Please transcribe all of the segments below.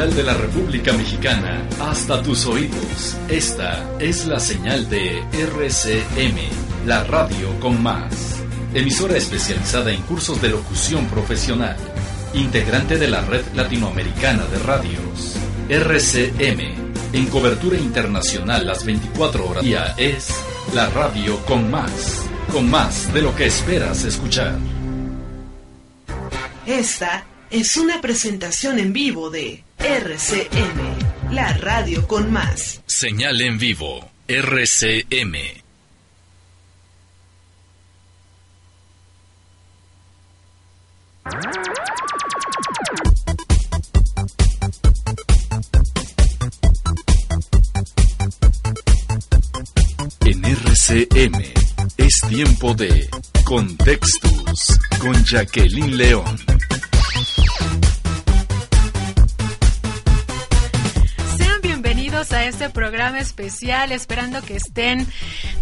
capital de la República Mexicana hasta tus oídos. Esta es la señal de RCM, la radio con más. Emisora especializada en cursos de locución profesional. Integrante de la Red Latinoamericana de Radios. RCM, en cobertura internacional las 24 horas día es la radio con más. Con más de lo que esperas escuchar. Esta es una presentación en vivo de RCM, la radio con más. Señal en vivo, RCM. En RCM es tiempo de Contextus con Jacqueline León. Este programa especial, esperando que estén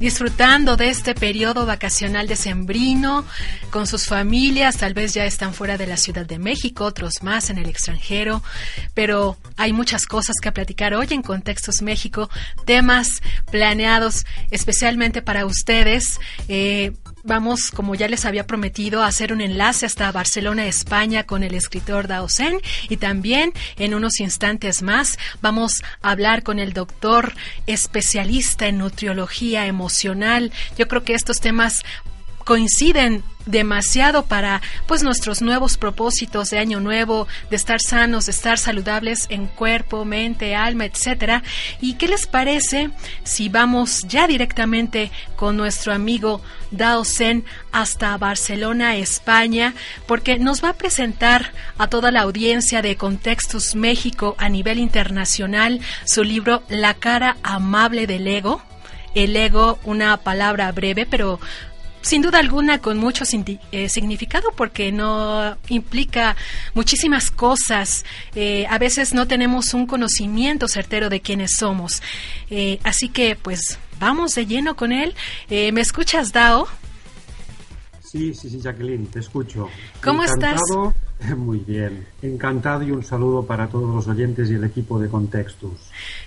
disfrutando de este periodo vacacional decembrino con sus familias, tal vez ya están fuera de la Ciudad de México, otros más en el extranjero, pero hay muchas cosas que platicar hoy en Contextos México, temas planeados especialmente para ustedes. Eh, vamos, como ya les había prometido, a hacer un enlace hasta Barcelona, España, con el escritor Daosen y también en unos instantes más vamos a hablar con el doctor especialista en nutriología emocional. Yo creo que estos temas coinciden demasiado para pues nuestros nuevos propósitos de año nuevo, de estar sanos, de estar saludables en cuerpo, mente, alma, etcétera. ¿Y qué les parece si vamos ya directamente con nuestro amigo Dao Zen hasta Barcelona, España, porque nos va a presentar a toda la audiencia de Contextos México a nivel internacional su libro La cara amable del ego? El ego, una palabra breve, pero sin duda alguna con mucho eh, significado porque no implica muchísimas cosas. Eh, a veces no tenemos un conocimiento certero de quiénes somos. Eh, así que pues vamos de lleno con él. ¿Me escuchas, Dao? Sí, sí, sí, Jacqueline, te escucho. ¿Cómo Encantado, estás? Muy bien. Encantado y un saludo para todos los oyentes y el equipo de Contextus.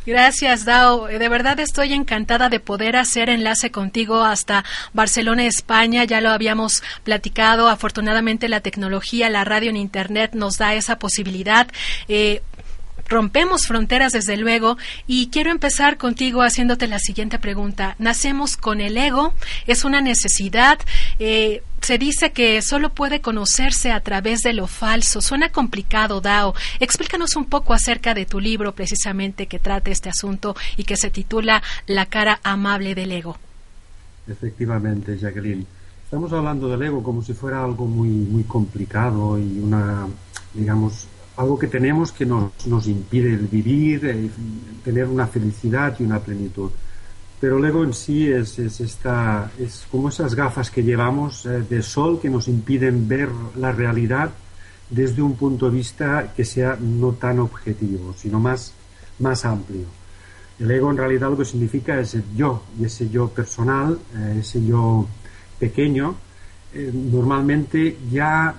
Gracias, Dao. De verdad estoy encantada de poder hacer enlace contigo hasta Barcelona, España. Ya lo habíamos platicado. Afortunadamente la tecnología, la radio en Internet nos da esa posibilidad. Eh, rompemos fronteras desde luego y quiero empezar contigo haciéndote la siguiente pregunta. Nacemos con el ego, es una necesidad. Eh, se dice que solo puede conocerse a través de lo falso. Suena complicado, Dao. Explícanos un poco acerca de tu libro precisamente que trata este asunto y que se titula La cara amable del ego. Efectivamente, Jacqueline. Estamos hablando del ego como si fuera algo muy, muy complicado y una, digamos, algo que tenemos que nos, nos impide vivir, eh, tener una felicidad y una plenitud. Pero el ego en sí es, es, esta, es como esas gafas que llevamos eh, de sol que nos impiden ver la realidad desde un punto de vista que sea no tan objetivo, sino más, más amplio. El ego en realidad lo que significa es el yo, y ese yo personal, eh, ese yo pequeño, eh, normalmente ya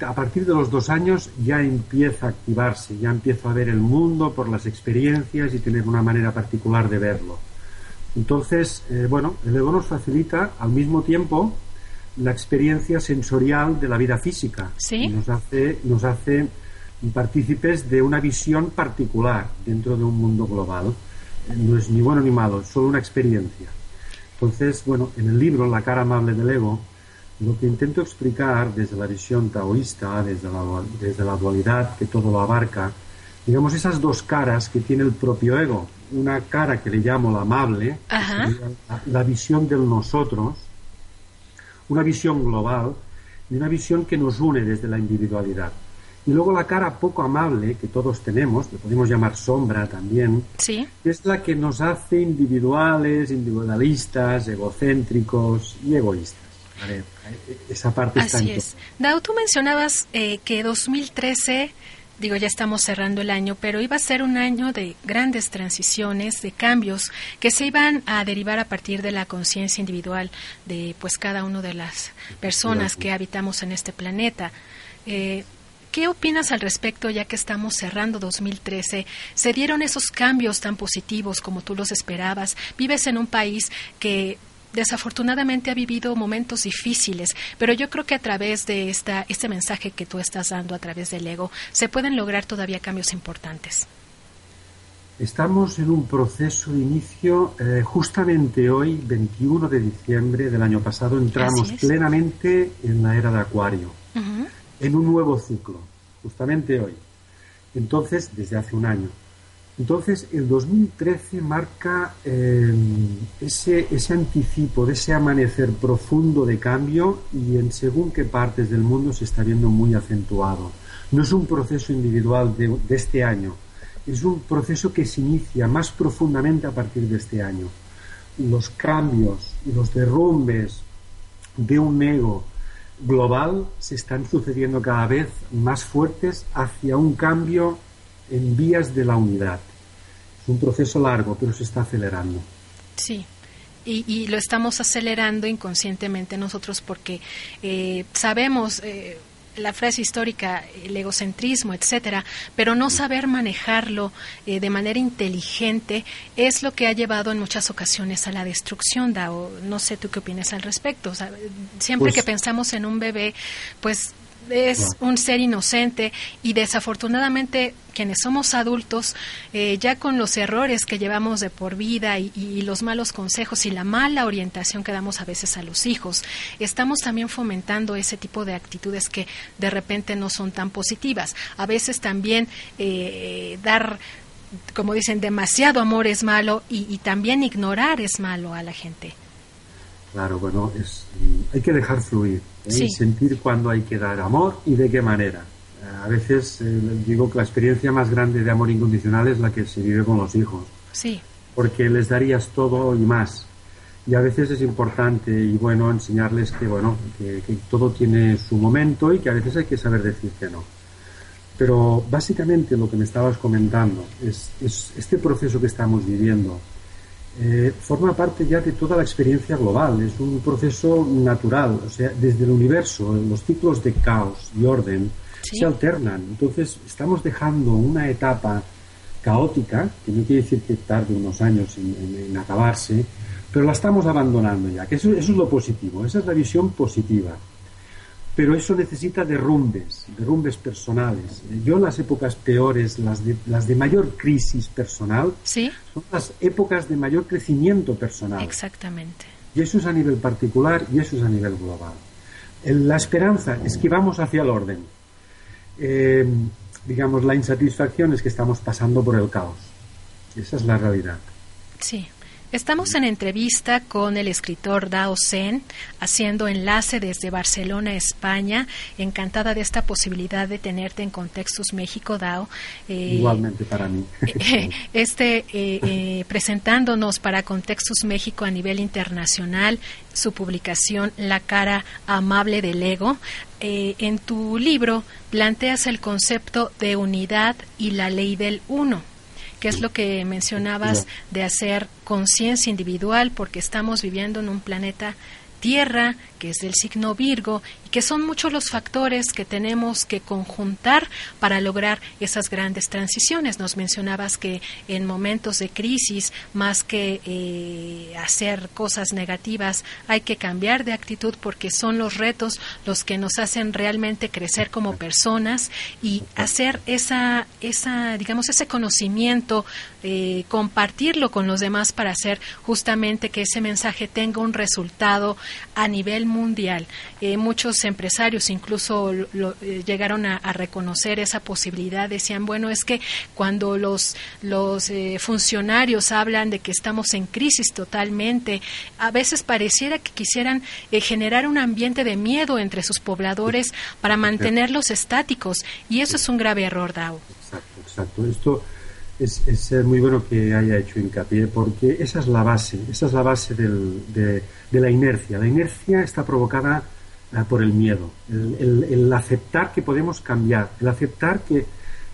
a partir de los dos años ya empieza a activarse, ya empiezo a ver el mundo por las experiencias y tener una manera particular de verlo. Entonces, eh, bueno, el ego nos facilita al mismo tiempo la experiencia sensorial de la vida física. ¿Sí? Nos hace, nos hace partícipes de una visión particular dentro de un mundo global. Eh, no es ni bueno ni malo, es solo una experiencia. Entonces, bueno, en el libro La cara amable del ego, lo que intento explicar desde la visión taoísta, desde la, desde la dualidad que todo lo abarca, digamos esas dos caras que tiene el propio ego. Una cara que le llamo la amable, la, la visión del nosotros, una visión global y una visión que nos une desde la individualidad. Y luego la cara poco amable que todos tenemos, que podemos llamar sombra también, Sí. es la que nos hace individuales, individualistas, egocéntricos y egoístas. Esa parte Así es. Dao, tú mencionabas eh, que 2013, digo, ya estamos cerrando el año, pero iba a ser un año de grandes transiciones, de cambios que se iban a derivar a partir de la conciencia individual de pues cada una de las personas que habitamos en este planeta. Eh, ¿Qué opinas al respecto ya que estamos cerrando 2013? ¿Se dieron esos cambios tan positivos como tú los esperabas? Vives en un país que desafortunadamente ha vivido momentos difíciles, pero yo creo que a través de esta, este mensaje que tú estás dando a través del ego, se pueden lograr todavía cambios importantes. Estamos en un proceso de inicio, eh, justamente hoy, 21 de diciembre del año pasado, entramos plenamente en la era de Acuario, en un nuevo ciclo, justamente hoy. Entonces, desde hace un año. Entonces, el 2013 marca ese, ese anticipo de ese amanecer profundo de cambio y en según qué partes del mundo se está viendo muy acentuado. No es un proceso individual de, de este año, es un proceso que se inicia más profundamente a partir de este año. Los cambios y los derrumbes de un ego global se están sucediendo cada vez más fuertes hacia un cambio en vías de la unidad. Es un proceso largo, pero se está acelerando. Sí. Y, lo estamos acelerando inconscientemente nosotros porque eh, sabemos, eh, la frase histórica, el egocentrismo, etcétera, pero no saber manejarlo eh, de manera inteligente es lo que ha llevado en muchas ocasiones a la destrucción, Dao. No sé tú qué opinas al respecto. siempre pues que pensamos en un bebé, pues es un ser inocente y desafortunadamente quienes somos adultos, eh, ya con los errores que llevamos de por vida y, los malos consejos y la mala orientación que damos a veces a los hijos, estamos también fomentando ese tipo de actitudes que de repente no son tan positivas. A veces también eh, dar como dicen, demasiado amor es malo y también ignorar es malo a la gente. Claro, bueno, es, hay que dejar fluir, ¿eh? sentir cuándo hay que dar amor y de qué manera. A veces eh, digo que la experiencia más grande de amor incondicional es la que se vive con los hijos. Sí. Porque les darías todo y más. Y a veces es importante y bueno enseñarles que bueno que, todo tiene su momento y que a veces hay que saber decir que no. Pero básicamente lo que me estabas comentando es, es este proceso que estamos viviendo eh, forma parte ya de toda la experiencia global, es un proceso natural, o sea, desde el universo, los ciclos de caos y orden se alternan, entonces estamos dejando una etapa caótica, que no quiere decir que tarde unos años en, acabarse, pero la estamos abandonando ya, que eso es lo positivo, esa es la visión positiva. Pero eso necesita derrumbes, derrumbes personales. Yo las épocas peores, las de, las de mayor crisis personal, ¿Sí? son las épocas de mayor crecimiento personal. Exactamente. Y eso es a nivel particular y eso es a nivel global. La esperanza es que vamos hacia el orden. Eh, digamos, la insatisfacción es que estamos pasando por el caos. Esa es la realidad. Sí. Estamos en entrevista con el escritor Dao Zen, haciendo enlace desde Barcelona, España. Encantada de esta posibilidad de tenerte en Contextos México, Dao. Eh, Igualmente para mí. este, eh, eh, presentándonos para Contextos México a nivel internacional su publicación La cara amable del ego. en tu libro planteas el concepto de unidad y la ley del uno que es lo que mencionabas de hacer conciencia individual, porque estamos viviendo en un planeta Tierra, que es del signo Virgo, y que son muchos los factores que tenemos que conjuntar para lograr esas grandes transiciones. Nos mencionabas que en momentos de crisis, más que eh, hacer cosas negativas, hay que cambiar de actitud porque son los retos los que nos hacen realmente crecer como personas y hacer esa, esa digamos, ese conocimiento, eh, compartirlo con los demás para hacer justamente que ese mensaje tenga un resultado a nivel mundial. Eh, muchos empresarios incluso eh, llegaron a, reconocer esa posibilidad. Decían, bueno, es que cuando los, los eh, funcionarios hablan de que estamos en crisis totalmente, a veces pareciera que quisieran generar un ambiente de miedo entre sus pobladores para mantenerlos estáticos. Y eso es un grave error, Dao. Exacto, exacto. Esto es, es, muy bueno que haya hecho hincapié porque esa es la base, esa es la base del, de, la inercia. La inercia está provocada eh, por el miedo, el, aceptar que podemos cambiar, el aceptar que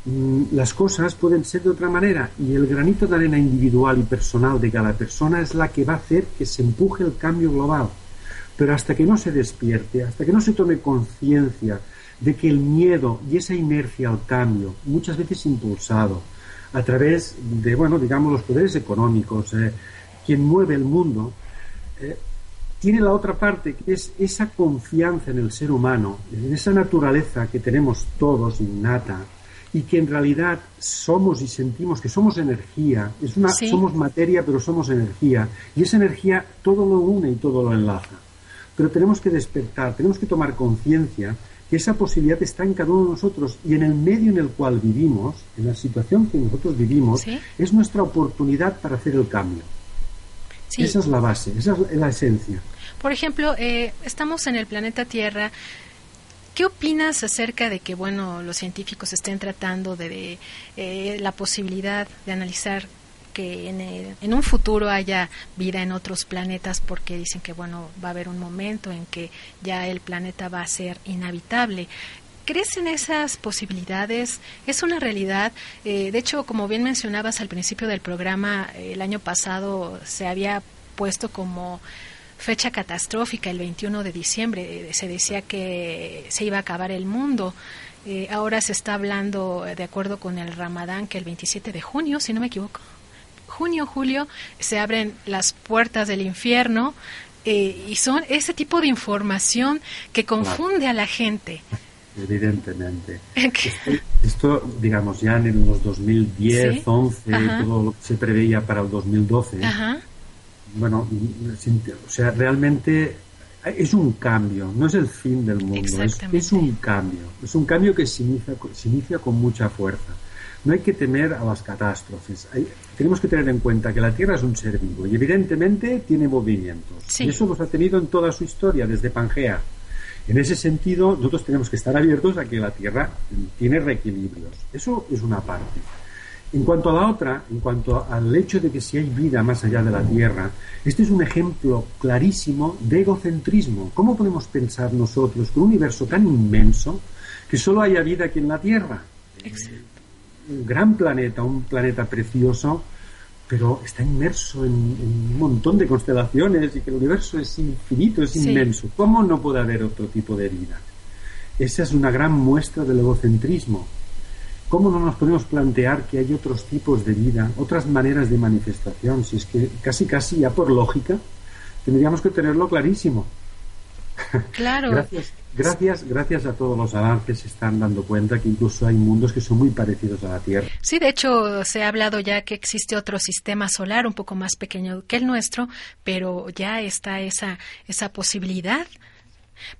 mm, las cosas pueden ser de otra manera y el granito de arena individual y personal de cada persona es la que va a hacer que se empuje el cambio global. Pero hasta que no se despierte, hasta que no se tome conciencia de que el miedo y esa inercia al cambio, muchas veces impulsado a través de, bueno, digamos, los poderes económicos, eh, quien mueve el mundo, eh, tiene la otra parte, que es esa confianza en el ser humano, en esa naturaleza que tenemos todos innata, y que en realidad somos y sentimos que somos energía, es una, somos materia pero somos energía, y esa energía todo lo une y todo lo enlaza. Pero tenemos que despertar, tenemos que tomar conciencia esa posibilidad está en cada uno de nosotros y en el medio en el cual vivimos, en la situación que nosotros vivimos, es nuestra oportunidad para hacer el cambio. Esa es la base, esa es la esencia. Por ejemplo, eh, estamos en el planeta Tierra. ¿Qué opinas acerca de que, bueno, los científicos estén tratando de, eh, la posibilidad de analizar que en, en, un futuro haya vida en otros planetas porque dicen que bueno va a haber un momento en que ya el planeta va a ser inhabitable ¿Crees en esas posibilidades? ¿Es una realidad? Eh, de hecho, como bien mencionabas al principio del programa, el año pasado se había puesto como fecha catastrófica el 21 de diciembre. Eh, se decía que se iba a acabar el mundo. Eh, ahora se está hablando, de acuerdo con el Ramadán, que el 27 de junio, si no me equivoco, junio, julio, se abren las puertas del infierno eh, y son ese tipo de información que confunde a la gente. Evidentemente. Esto, digamos, ya en los 2010, 11, todo lo que se preveía para el 2012. Bueno, o sea, realmente es un cambio, no es el fin del mundo, es, un cambio. Es un cambio que se inicia, se inicia con mucha fuerza. No hay que temer a las catástrofes. Tenemos que tener en cuenta que la Tierra es un ser vivo y evidentemente tiene movimientos. Y eso los ha tenido en toda su historia, desde Pangea. En ese sentido, nosotros tenemos que estar abiertos a que la Tierra tiene reequilibrios. Eso es una parte. En cuanto a la otra, en cuanto al hecho de que si hay vida más allá de la Tierra, este es un ejemplo clarísimo de egocentrismo. ¿Cómo podemos pensar nosotros con un universo tan inmenso que solo haya vida aquí en la Tierra? Un gran planeta, un planeta precioso, pero está inmerso en, un montón de constelaciones y que el universo es infinito, es inmenso. ¿Cómo no puede haber otro tipo de vida? Esa es una gran muestra del egocentrismo. ¿Cómo no nos podemos plantear que hay otros tipos de vida, otras maneras de manifestación? Si es que casi, casi ya por lógica, tendríamos que tenerlo clarísimo. Claro. Gracias. Gracias, gracias a todos los avances se están dando cuenta que incluso hay mundos que son muy parecidos a la Tierra. Sí, de hecho se ha hablado ya que existe otro sistema solar un poco más pequeño que el nuestro, pero ya está esa esa posibilidad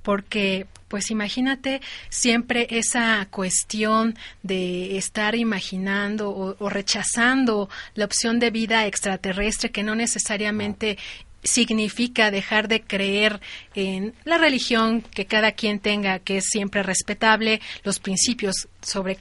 porque pues imagínate siempre esa cuestión de estar imaginando o, o, rechazando la opción de vida extraterrestre que no necesariamente significa dejar de creer en la religión que cada quien tenga, que es siempre respetable, los principios sobre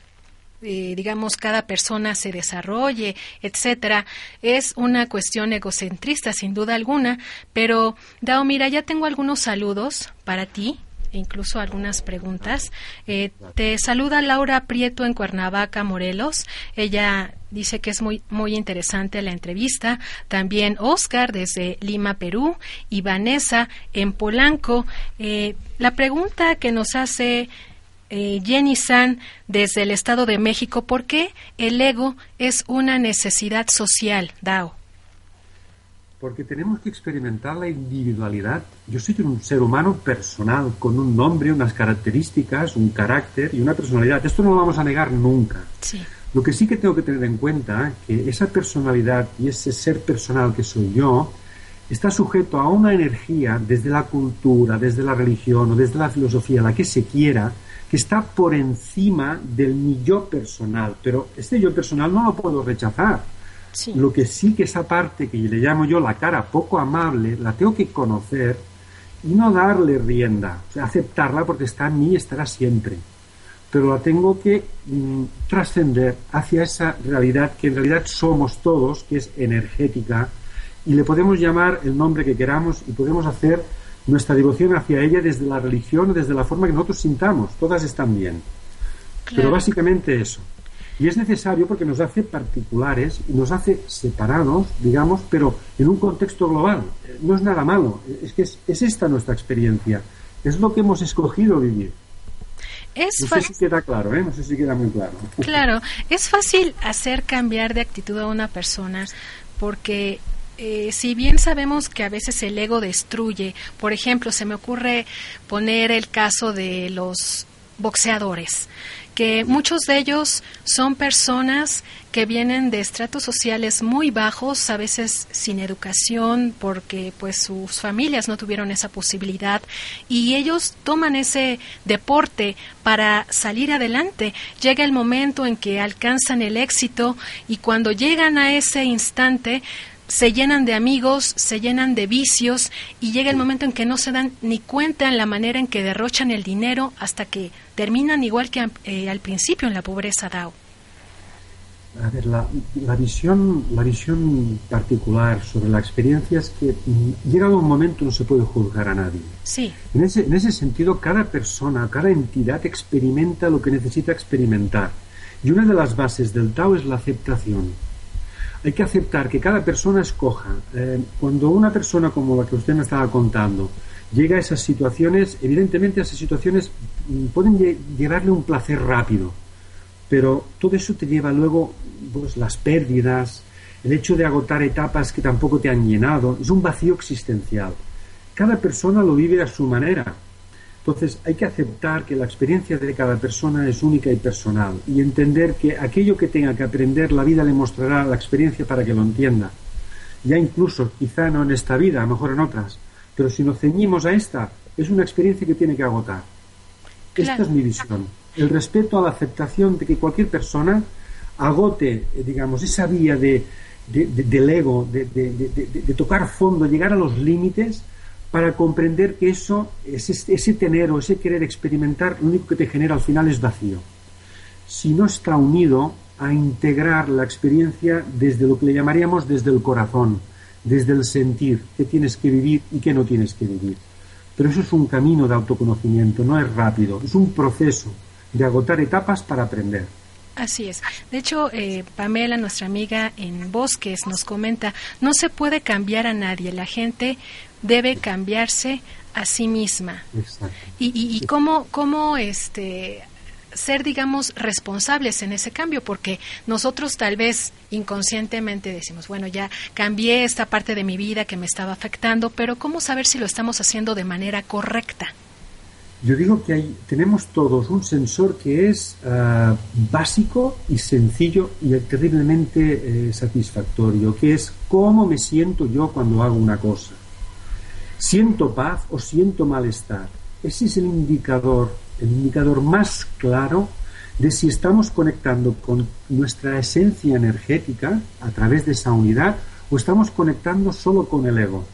eh, digamos cada persona se desarrolle, etcétera, es una cuestión egocentrista sin duda alguna, pero Dao, mira, ya tengo algunos saludos para ti e incluso algunas preguntas. Eh, te saluda Laura Prieto en Cuernavaca, Morelos. Ella dice que es muy, muy interesante la entrevista. También Oscar desde Lima, Perú, y Vanessa en Polanco. Eh, la pregunta que nos hace eh, Jenny San desde el Estado de México, ¿por qué el ego es una necesidad social, Dao? Porque tenemos que experimentar la individualidad. Yo soy un ser humano personal, con un nombre, unas características, un carácter y una personalidad. Esto no lo vamos a negar nunca. Sí. Lo que sí que tengo que tener en cuenta que esa personalidad y ese ser personal que soy yo está sujeto a una energía desde la cultura, desde la religión o desde la filosofía, la que se quiera, que está por encima del mi yo personal. Pero este yo personal no lo puedo rechazar lo que sí que esa parte que le llamo yo la cara poco amable, la tengo que conocer y no darle rienda, o sea, aceptarla porque está en mí y estará siempre. Pero la tengo que mm, trascender hacia esa realidad que en realidad somos todos, que es energética, y le podemos llamar el nombre que queramos y podemos hacer nuestra devoción hacia ella desde la religión, desde la forma que nosotros sintamos. Todas están bien. Pero básicamente eso. Y es necesario porque nos hace particulares nos hace separados, digamos, pero en un contexto global. No es nada malo, es que es, esta nuestra experiencia, es lo que hemos escogido vivir. Es no sé si queda claro, ¿eh? No sé si queda muy claro. Claro, es fácil hacer cambiar de actitud a una persona porque eh, si bien sabemos que a veces el ego destruye, por ejemplo, se me ocurre poner el caso de los boxeadores, que muchos de ellos son personas que vienen de estratos sociales muy bajos, a veces sin educación, porque pues sus familias no tuvieron esa posibilidad y ellos toman ese deporte para salir adelante. Llega el momento en que alcanzan el éxito y cuando llegan a ese instante se llenan de amigos, se llenan de vicios y llega el momento en que no se dan ni cuenta en la manera en que derrochan el dinero hasta que terminan igual que eh, al principio en la pobreza DAO. A ver, la, visión, la visión particular sobre la experiencia es que mm, llegado un momento no se puede juzgar a nadie. Sí. En ese, en ese sentido, cada persona, cada entidad experimenta lo que necesita experimentar. Y una de las bases del Tao es la aceptación hay que aceptar que cada persona escoja. Eh, cuando una persona como la que usted me estaba contando llega a esas situaciones, evidentemente esas situaciones mm, pueden llevarle un placer rápido, pero todo eso te lleva luego pues, las pérdidas, el hecho de agotar etapas que tampoco te han llenado, es un vacío existencial. Cada persona lo vive a su manera. Entonces hay que aceptar que la experiencia de cada persona es única y personal y entender que aquello que tenga que aprender la vida le mostrará la experiencia para que lo entienda. Ya incluso, quizá no en esta vida, a lo mejor en otras, pero si nos ceñimos a esta, es una experiencia que tiene que agotar. Esta es mi visión. El respeto a la aceptación de que cualquier persona agote, eh, digamos, esa vía de, del ego, de tocar fondo, llegar a los límites para comprender que eso, ese, ese tener o ese querer experimentar, lo único que te genera al final es vacío. Si no está unido a integrar la experiencia desde lo que le llamaríamos desde el corazón, desde el sentir, qué tienes que vivir y qué no tienes que vivir. Pero eso es un camino de autoconocimiento, no es rápido, es un proceso de agotar etapas para aprender. Así es. De hecho, eh, Pamela, nuestra amiga en Bosques, nos comenta, no se puede cambiar a nadie. La gente debe cambiarse a sí misma. Y, y, cómo, cómo este, ser, digamos, responsables en ese cambio, porque nosotros tal vez inconscientemente decimos, bueno, ya cambié esta parte de mi vida que me estaba afectando, pero ¿cómo saber si lo estamos haciendo de manera correcta? Yo digo que hay, tenemos todos un sensor que es ah, básico y sencillo y terriblemente eh, satisfactorio, que es cómo me siento yo cuando hago una cosa. ¿Siento paz o siento malestar? Ese es el indicador, el indicador más claro de si estamos conectando con nuestra esencia energética a través de esa unidad o estamos conectando solo con el ego.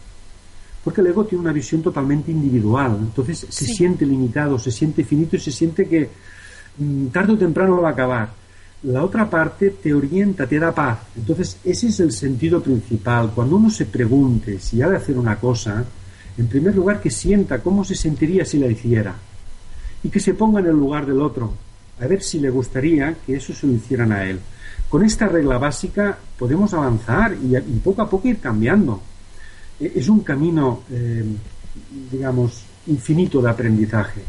Porque el ego tiene una visión totalmente individual, entonces se siente limitado, se siente finito y se siente que mm, tarde o temprano va a acabar. La otra parte te orienta, te da paz. Entonces ese es el sentido principal. Cuando uno se pregunte si ha de hacer una cosa, en primer lugar, que sienta cómo se sentiría si la hiciera y que se ponga en el lugar del otro, a ver si le gustaría que eso se lo hicieran a él. Con esta regla básica podemos avanzar y, poco a poco ir cambiando. E, es un camino, eh, digamos, infinito de aprendizaje.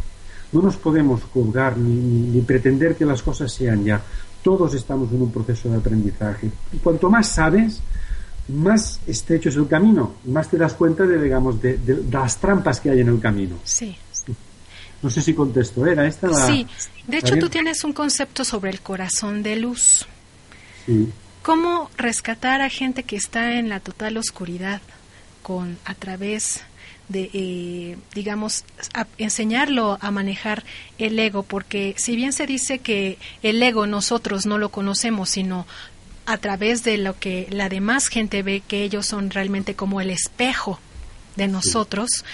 No nos podemos juzgar ni, ni pretender que las cosas sean ya. Todos estamos en un proceso de aprendizaje. Y cuanto más sabes, más estrecho es el camino, más te das cuenta de, digamos, de, las trampas que hay en el camino. Sí. No sé si contesto, ¿era esta la, Sí, de hecho tú tienes un concepto sobre el corazón de luz. Sí. ¿Cómo rescatar a gente que está en la total oscuridad con a través de, eh, digamos, enseñarlo a manejar el ego, porque si bien se dice que el ego nosotros no lo conocemos, sino a través de lo que la demás gente ve que ellos son realmente como el espejo de nosotros,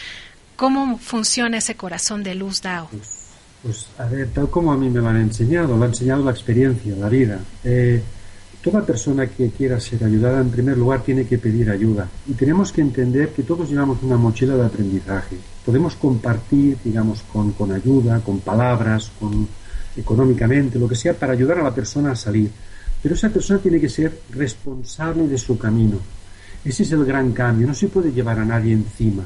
¿cómo funciona ese corazón de luz Dao? Pues, pues, a ver, tal como a mí me lo han enseñado, lo ha enseñado la experiencia, la vida. Eh, toda persona que quiera ser ayudada, en primer lugar, tiene que pedir ayuda. Y tenemos que entender que todos llevamos una mochila de aprendizaje. Podemos compartir, digamos, con, con ayuda, con palabras, con económicamente, lo que sea, para ayudar a la persona a salir pero esa persona tiene que ser responsable de su camino. Ese es el gran cambio. No se puede llevar a nadie encima.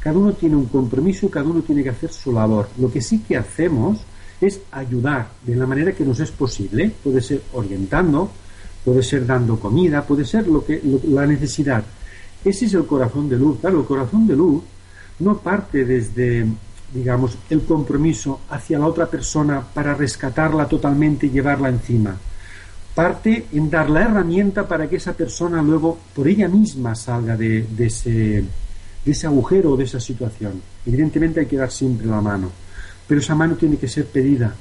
Cada uno tiene un compromiso cada uno tiene que hacer su labor. Lo que sí que hacemos es ayudar de la manera que nos es posible. Puede ser orientando, puede ser dando comida, puede ser lo que la necesidad. Ese es el corazón de luz. Claro, el corazón de luz no parte desde, digamos, el compromiso hacia la otra persona para rescatarla totalmente y llevarla encima. Parte en dar la herramienta para que esa persona luego por ella misma salga de, ese, de ese agujero o de esa situación. Evidentemente hay que dar siempre la mano, pero esa mano tiene que ser pedida,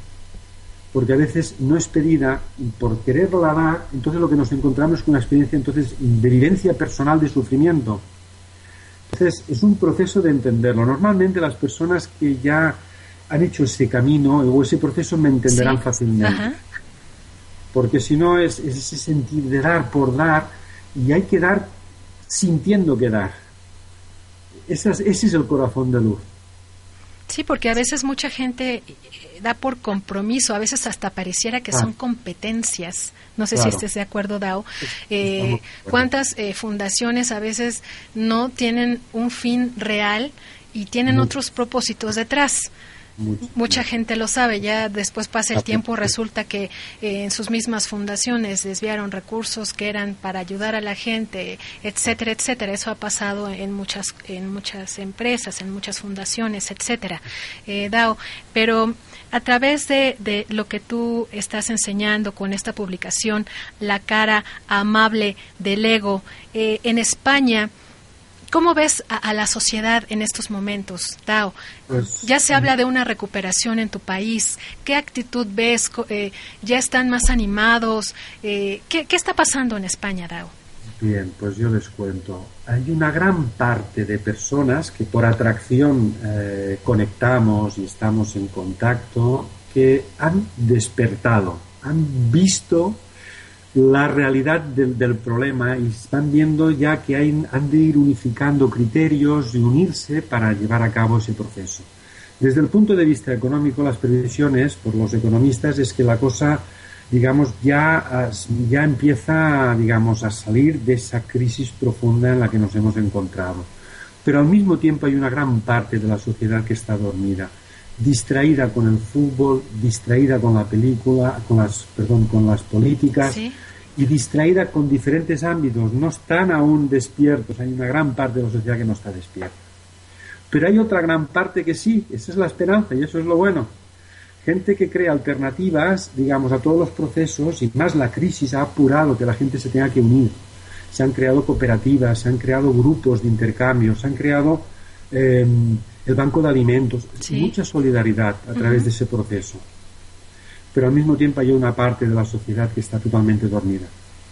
porque a veces no es pedida y por quererla dar, entonces lo que nos encontramos es con una experiencia entonces de vivencia personal de sufrimiento. Entonces es un proceso de entenderlo. Normalmente las personas que ya han hecho ese camino o ese proceso me entenderán fácilmente. Porque si no es, ese sentir de dar por dar y hay que dar sintiendo que dar. ese es el corazón de luz. Sí, porque a veces mucha gente eh, da por compromiso, a veces hasta pareciera que son ah. competencias. No sé si estés de acuerdo, Dao. Eh, ¿Cuántas eh, fundaciones a veces no tienen un fin real y tienen otros propósitos detrás? Mucha gente lo sabe, ya después pasa el tiempo, resulta que eh, en sus mismas fundaciones desviaron recursos que eran para ayudar a la gente, etcétera, etcétera. Eso ha pasado en muchas, en muchas empresas, en muchas fundaciones, etcétera. Eh, Dao, pero a través de, de, lo que tú estás enseñando con esta publicación, La cara amable del ego, eh, en España, ¿Cómo ves a, la sociedad en estos momentos, Dao? Pues, ya se habla de una recuperación en tu país. ¿Qué actitud ves? Eh, ¿Ya están más animados? Eh, ¿qué, está pasando en España, Dao? Bien, pues yo les cuento. Hay una gran parte de personas que por atracción eh, conectamos y estamos en contacto que han despertado, han visto la realidad del, problema y están viendo ya que han de ir unificando criterios y unirse para llevar a cabo ese proceso. Desde el punto de vista económico, las previsiones por los economistas es que la cosa, digamos, ya, ya empieza, digamos, a salir de esa crisis profunda en la que nos hemos encontrado. Pero al mismo tiempo hay una gran parte de la sociedad que está dormida distraída con el fútbol, distraída con la película, con las, perdón, con las políticas y distraída con diferentes ámbitos. No están aún despiertos. Hay una gran parte de la sociedad que no está despierta. Pero hay otra gran parte que sí. Esa es la esperanza y eso es lo bueno. Gente que crea alternativas, digamos, a todos los procesos y más la crisis ha apurado que la gente se tenga que unir. Se han creado cooperativas, se han creado grupos de intercambio, se han creado em, el banco de alimentos, mucha solidaridad a través de ese proceso. Pero al mismo tiempo hay una parte de la sociedad que está totalmente dormida.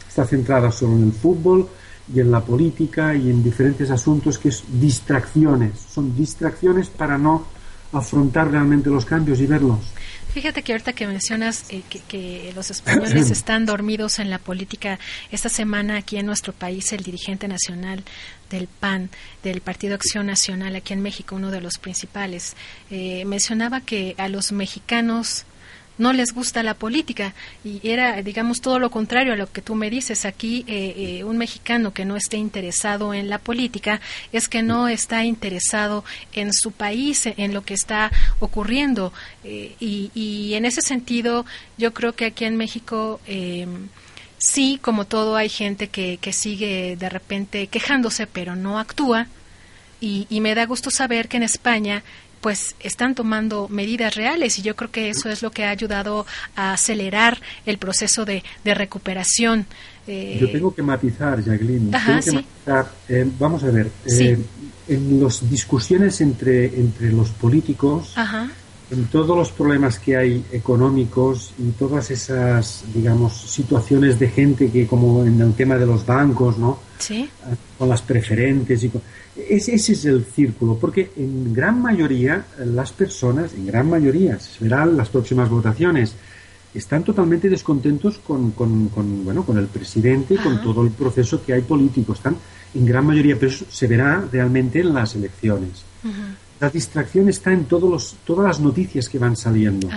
Está centrada solo en el fútbol y en la política y en diferentes asuntos que es distracciones. Son distracciones para no afrontar realmente los cambios y verlos. Fíjate que ahorita que mencionas eh, que, los españoles están dormidos en la política, esta semana aquí en nuestro país el dirigente nacional del PAN, del Partido Acción Nacional aquí en México, uno de los principales, eh, mencionaba que a los mexicanos no les gusta la política y era, digamos, todo lo contrario a lo que tú me dices. Aquí eh, eh, un mexicano que no esté interesado en la política es que no está interesado en su país, en lo que está ocurriendo. Eh, y, en ese sentido, yo creo que aquí en México sí, como todo, hay gente que, que sigue de repente quejándose, pero no actúa. Y, y, me da gusto saber que en España pues están tomando medidas reales y yo creo que eso es lo que ha ayudado a acelerar el proceso de, recuperación. Eh, yo tengo que matizar, Jacqueline. Eh, vamos a ver, eh, en las discusiones entre, entre los políticos, en todos los problemas que hay económicos y todas esas, digamos, situaciones de gente que, como en el tema de los bancos, ¿no? Sí. Con las preferentes y con, ese, es el círculo, porque en gran mayoría las personas, en gran mayoría, se verán las próximas votaciones, están totalmente descontentos con, con, bueno, con el presidente y con todo el proceso que hay político. Están en gran mayoría, pero eso se verá realmente en las elecciones. La distracción está en todos los, todas las noticias que van saliendo.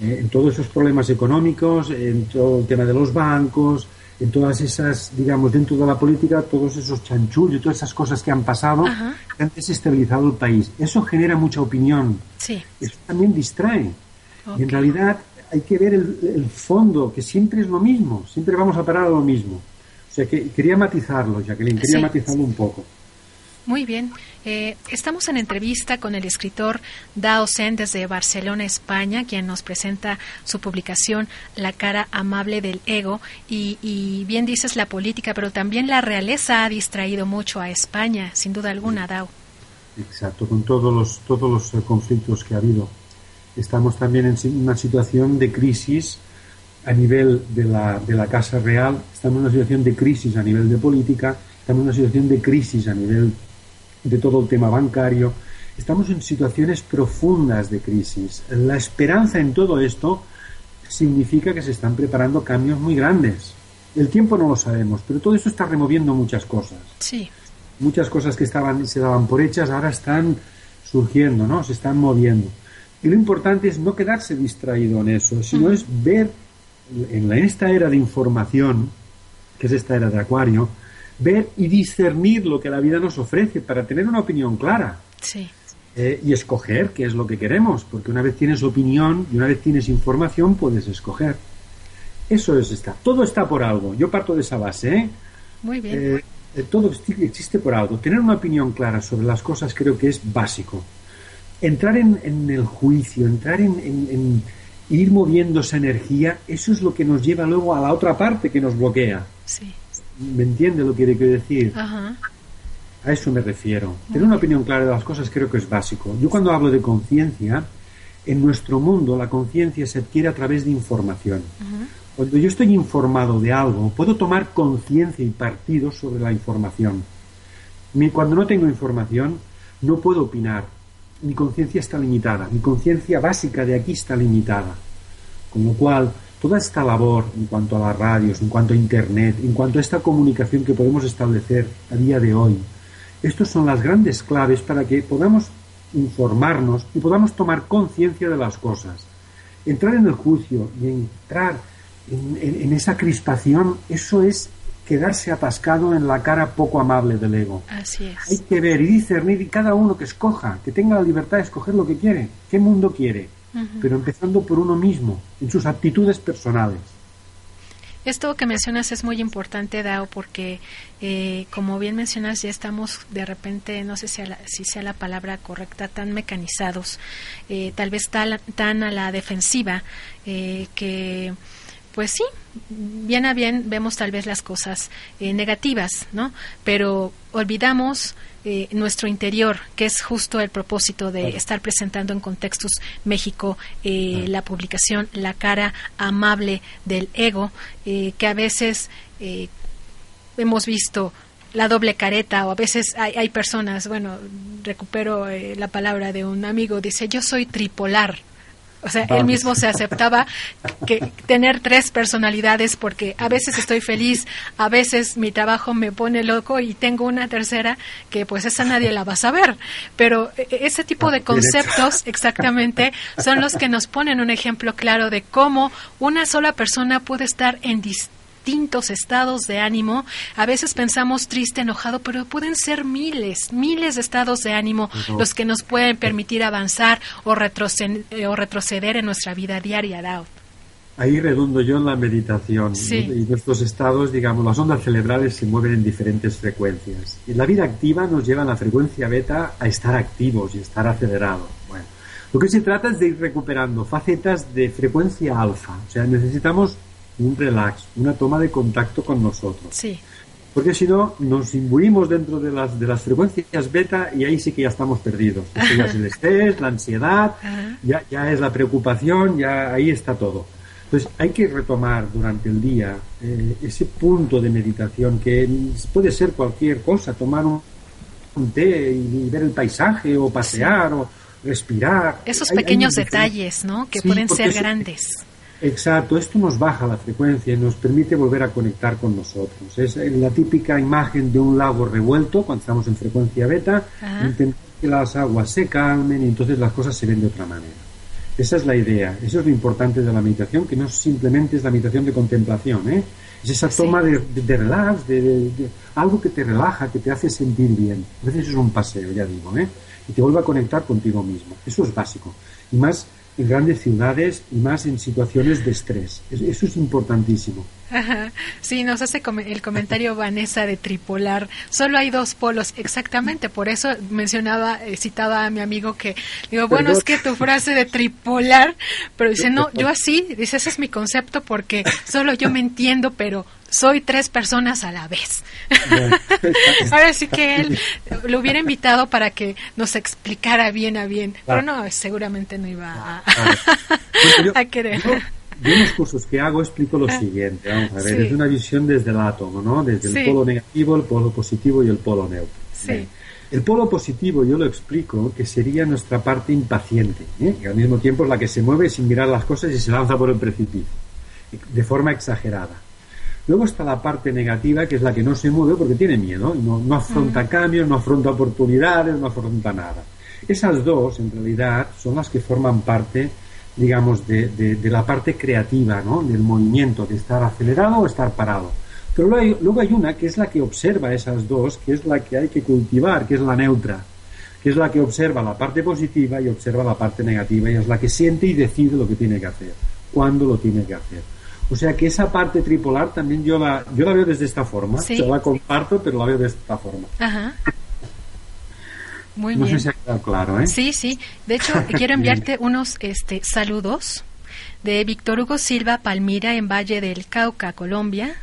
Eh, en todos esos problemas económicos, en todo el tema de los bancos, en todas esas, digamos, dentro de la política, todos esos chanchullos, todas esas cosas que han pasado, que han desestabilizado el país. Eso genera mucha opinión. Sí. Eso también distrae. Y en realidad hay que ver el, fondo, que siempre es lo mismo, siempre vamos a parar a lo mismo. O sea que quería matizarlo, Jacqueline, quería matizarlo un poco. Muy bien. Eh, estamos en entrevista con el escritor Dao Sen desde Barcelona, España, quien nos presenta su publicación La cara amable del ego. Y, bien dices la política, pero también la realeza ha distraído mucho a España, sin duda alguna, Dao. Exacto, con todos los, todos los eh, conflictos que ha habido. Estamos también en una situación de crisis a nivel de la, de la Casa Real, estamos en una situación de crisis a nivel de política, estamos en una situación de crisis a nivel de todo el tema bancario. Estamos en situaciones profundas de crisis. La esperanza en todo esto significa que se están preparando cambios muy grandes. El tiempo no lo sabemos, pero todo eso está removiendo muchas cosas. Sí. Muchas cosas que estaban se daban por hechas ahora están surgiendo, ¿no? Se están moviendo. Y lo importante es no quedarse distraído en eso, sino es ver en esta era de información, que es esta era de Acuario, ver y discernir lo que la vida nos ofrece para tener una opinión clara. Sí. Eh, y escoger qué es lo que queremos, porque una vez tienes opinión y una vez tienes información puedes escoger. Eso es está. Todo está por algo. Yo parto de esa base. ¿eh? Muy bien. Eh, todo existe por algo. Tener una opinión clara sobre las cosas creo que es básico. Entrar en, el juicio, entrar en, en ir moviendo esa energía, eso es lo que nos lleva luego a la otra parte que nos bloquea. Sí. ¿Me entiende lo que quiero decir? A eso me refiero. Tener una opinión clara de las cosas creo que es básico. Yo cuando hablo de conciencia, en nuestro mundo la conciencia se adquiere a través de información. Cuando yo estoy informado de algo, puedo tomar conciencia y partido sobre la información. Cuando no tengo información, no puedo opinar. Mi conciencia está limitada. Mi conciencia básica de aquí está limitada. Con lo cual, toda esta labor en cuanto a las radios, en cuanto a Internet, en cuanto a esta comunicación que podemos establecer a día de hoy, estas son las grandes claves para que podamos informarnos y podamos tomar conciencia de las cosas. Entrar en el juicio y entrar en, esa crispación, eso es quedarse atascado en la cara poco amable del ego. Así es. Hay que ver y discernir y cada uno que escoja, que tenga la libertad de escoger lo que quiere, qué mundo quiere, pero empezando por uno mismo, en sus actitudes personales. Esto que mencionas es muy importante, Dao, porque eh, como bien mencionas, ya estamos de repente, no sé si, si sea la palabra correcta, tan mecanizados, eh, tal vez tan, tan a la defensiva, eh, que pues sí, bien a bien vemos tal vez las cosas negativas, ¿no? Pero olvidamos eh, nuestro interior, que es justo el propósito de estar presentando en Contextos México eh, la publicación La cara amable del ego, eh, que a veces hemos visto la doble careta o a veces hay, hay personas, bueno, recupero la palabra de un amigo, dice, yo soy tripolar, o sea, él mismo se aceptaba que tener tres personalidades porque a veces estoy feliz, a veces mi trabajo me pone loco y tengo una tercera que pues esa nadie la va a saber. Pero e, e, ese tipo de conceptos exactamente son los que nos ponen un ejemplo claro de cómo una sola persona puede estar en distintos distintos estados de ánimo. A veces pensamos triste, enojado, pero pueden ser miles, miles de estados de ánimo los que nos pueden permitir avanzar o retroceder, eh, o retroceder en nuestra vida diaria, Ahí redundo yo en la meditación y nuestros estados, digamos, las ondas cerebrales se mueven en diferentes frecuencias. Y la vida activa nos lleva en la frecuencia beta a estar activos y estar acelerados. Bueno, lo que se trata es de ir recuperando facetas de frecuencia alfa. O sea, necesitamos un relax, una toma de contacto con nosotros. Sí. Porque si no, nos imbuimos dentro de las, de las frecuencias beta y ahí sí que ya estamos perdidos. ya es el estrés, la ansiedad, ya, ya es la preocupación, ya ahí está todo. Entonces hay que retomar durante el día eh, ese punto de meditación que puede ser cualquier cosa, tomar un, té y, ver el paisaje o pasear o respirar. Esos pequeños detalles, ¿no? Que pueden ser grandes. Exacto, esto nos baja la frecuencia y nos permite volver a conectar con nosotros. Es la típica imagen de un lago revuelto cuando estamos en frecuencia beta, que las aguas se calmen y entonces las cosas se ven de otra manera. Esa es la idea, eso es lo importante de la meditación, que no simplemente es la meditación de contemplación, ¿eh? es esa toma de, relax, de, algo que te relaja, que te hace sentir bien. A veces es un paseo, ya digo, ¿eh? y te vuelve a conectar contigo mismo. Eso es básico. Y más en grandes ciudades y más en situaciones de estrés. Eso es importantísimo. Sí, nos hace el comentario Vanessa de tripolar. Solo hay dos polos, exactamente. Por eso mencionaba, eh, citaba a mi amigo que, digo, bueno, es que tu frase de tripolar, pero dice, no, yo así, dice, ese es mi concepto porque solo yo me entiendo, pero soy tres personas a la vez. Ahora sí que él lo hubiera invitado para que nos explicara bien a bien, pero no, seguramente no iba a, a querer. Yo, en los cursos que hago explico lo ah. siguiente, vamos a ver, es una visión desde el átomo, ¿no? Desde el polo negativo, el polo positivo y el polo neutro. El polo positivo yo lo explico que sería nuestra parte impaciente, ¿eh? que al mismo tiempo es la que se mueve sin mirar las cosas y se lanza por el precipicio, de forma exagerada. Luego está la parte negativa, que es la que no se mueve porque tiene miedo, no, no afronta cambios, no afronta oportunidades, no afronta nada. Esas dos, en realidad, son las que forman parte, digamos, de, de, la parte creativa, ¿no? Del movimiento, de estar acelerado o estar parado. Pero luego hay, luego hay una que es la que observa esas dos, que es la que hay que cultivar, que es la neutra, que es la que observa la parte positiva y observa la parte negativa, y es la que siente y decide lo que tiene que hacer, cuándo lo tiene que hacer. O sea que esa parte tripolar también yo la, yo la veo desde esta forma. Yo la comparto, pero la veo de esta forma. Ajá. Muy no bien. sé si ha quedado claro, ¿eh? Sí, sí. De hecho, quiero enviarte unos este, saludos de Víctor Hugo Silva Palmira en Valle del Cauca, Colombia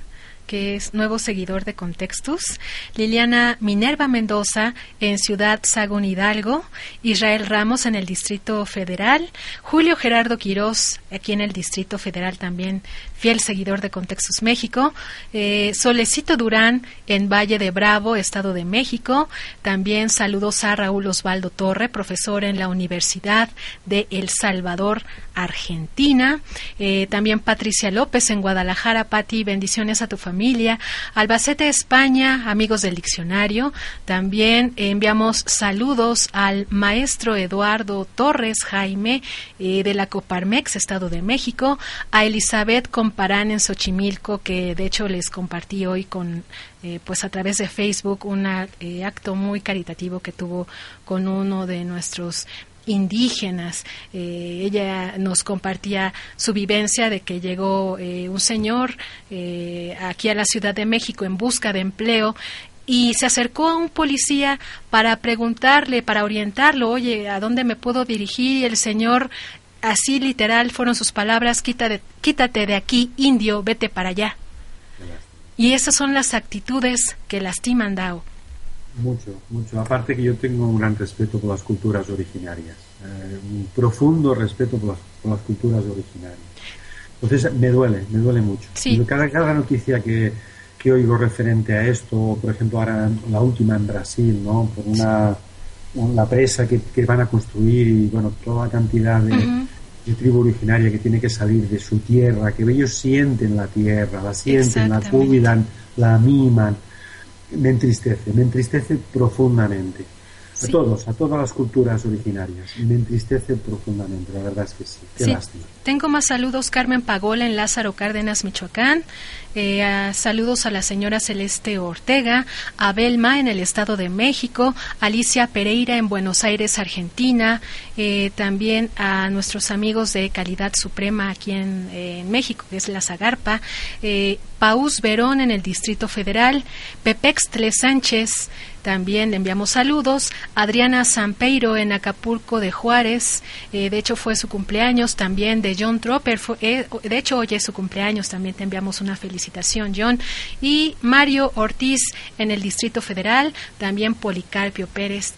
que es nuevo seguidor de Contextus, Liliana Minerva Mendoza en Ciudad Sagún Hidalgo, Israel Ramos en el Distrito Federal, Julio Gerardo Quirós aquí en el Distrito Federal también, fiel seguidor de Contextus México, eh, Solecito Durán en Valle de Bravo, Estado de México, también saludos a Raúl Osvaldo Torre, profesor en la Universidad de El Salvador, Argentina, eh, también Patricia López en Guadalajara, Pati, bendiciones a tu familia. Albacete, España, amigos del diccionario. También enviamos saludos al maestro Eduardo Torres Jaime eh, de la Coparmex, Estado de México. A Elizabeth Comparán en Xochimilco, que de hecho les compartí hoy con eh, pues a través de Facebook un eh, acto muy caritativo que tuvo con uno de nuestros indígenas. Eh, ella nos compartía su vivencia de que llegó eh, un señor aquí a la Ciudad de México en busca de empleo y se acercó a un policía para preguntarle, para orientarlo, oye, ¿a dónde me puedo dirigir? Y el señor, así literal fueron sus palabras, quítate, quítate de aquí, indio, vete para allá. Y esas son las actitudes que lastiman Dao. Mucho, mucho. Aparte que yo tengo un gran respeto por las culturas originarias, eh, un profundo respeto por las, culturas originarias. Entonces me duele, me duele mucho. Cada, cada noticia que, que oigo referente a esto, por ejemplo ahora la última en Brasil, ¿no? Por una, la presa que, que van a construir y bueno, toda la cantidad de, de tribu originaria que tiene que salir de su tierra, que ellos sienten la tierra, la sienten, la cuidan, la miman me entristece, me entristece profundamente. A todos, a todas las culturas originarias. Me entristece profundamente, la verdad es que sí. Qué lástima. Tengo más saludos, Carmen Pagola en Lázaro Cárdenas, Michoacán. Eh, saludos a la señora Celeste Ortega, a Belma en el Estado de México, Alicia Pereira en Buenos Aires, Argentina. Eh, también a nuestros amigos de Calidad Suprema aquí en, en México, que es La Zagarpa. Eh, Paus Verón en el Distrito Federal. Pepex Tle Sánchez también le enviamos saludos. Adriana Sampeiro en Acapulco de Juárez. Eh, de hecho, fue su cumpleaños también de John Tropper. Eh, de hecho, hoy es su cumpleaños. También te enviamos una felicitación, John. Y Mario Ortiz en el Distrito Federal. También Policarpio Pérez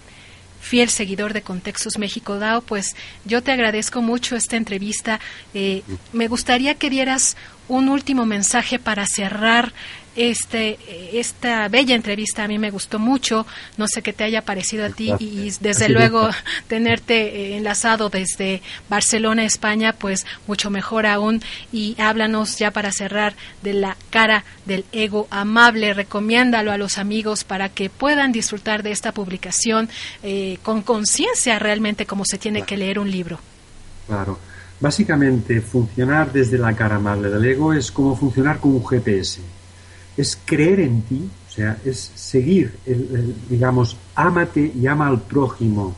fiel seguidor de Contextos México DAO, pues yo te agradezco mucho esta entrevista. Eh, me gustaría que dieras un último mensaje para cerrar este, esta bella entrevista a mí me gustó mucho. No sé qué te haya parecido a ti y desde luego tenerte eh, enlazado desde Barcelona, España, pues mucho mejor aún. Y háblanos ya para cerrar de la cara del ego amable. Recomiéndalo a los amigos para que puedan disfrutar de esta publicación eh, con conciencia realmente como se tiene que leer un libro. Claro. Básicamente, funcionar desde la cara amable del ego es como funcionar con un GPS es creer en ti, o sea, es seguir, el, digamos, ámate y ama al prójimo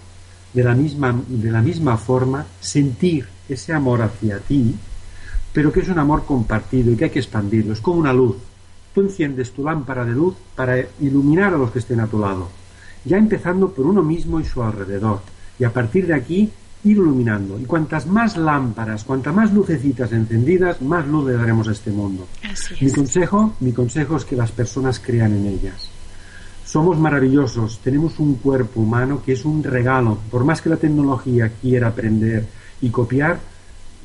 de la misma, de la misma forma, sentir ese amor hacia ti, pero que es un amor compartido y que hay que expandirlo. Es como una luz. Tú enciendes tu lámpara de luz para iluminar a los que estén a tu lado, ya empezando por uno mismo y su alrededor. Y a partir de aquí ir iluminando. Y cuantas más lámparas, cuantas más lucecitas encendidas, más luz le daremos a este mundo. Mi consejo, mi consejo es que las personas crean en ellas. Somos maravillosos, tenemos un cuerpo humano que es un regalo. Por más que la tecnología quiera aprender y copiar,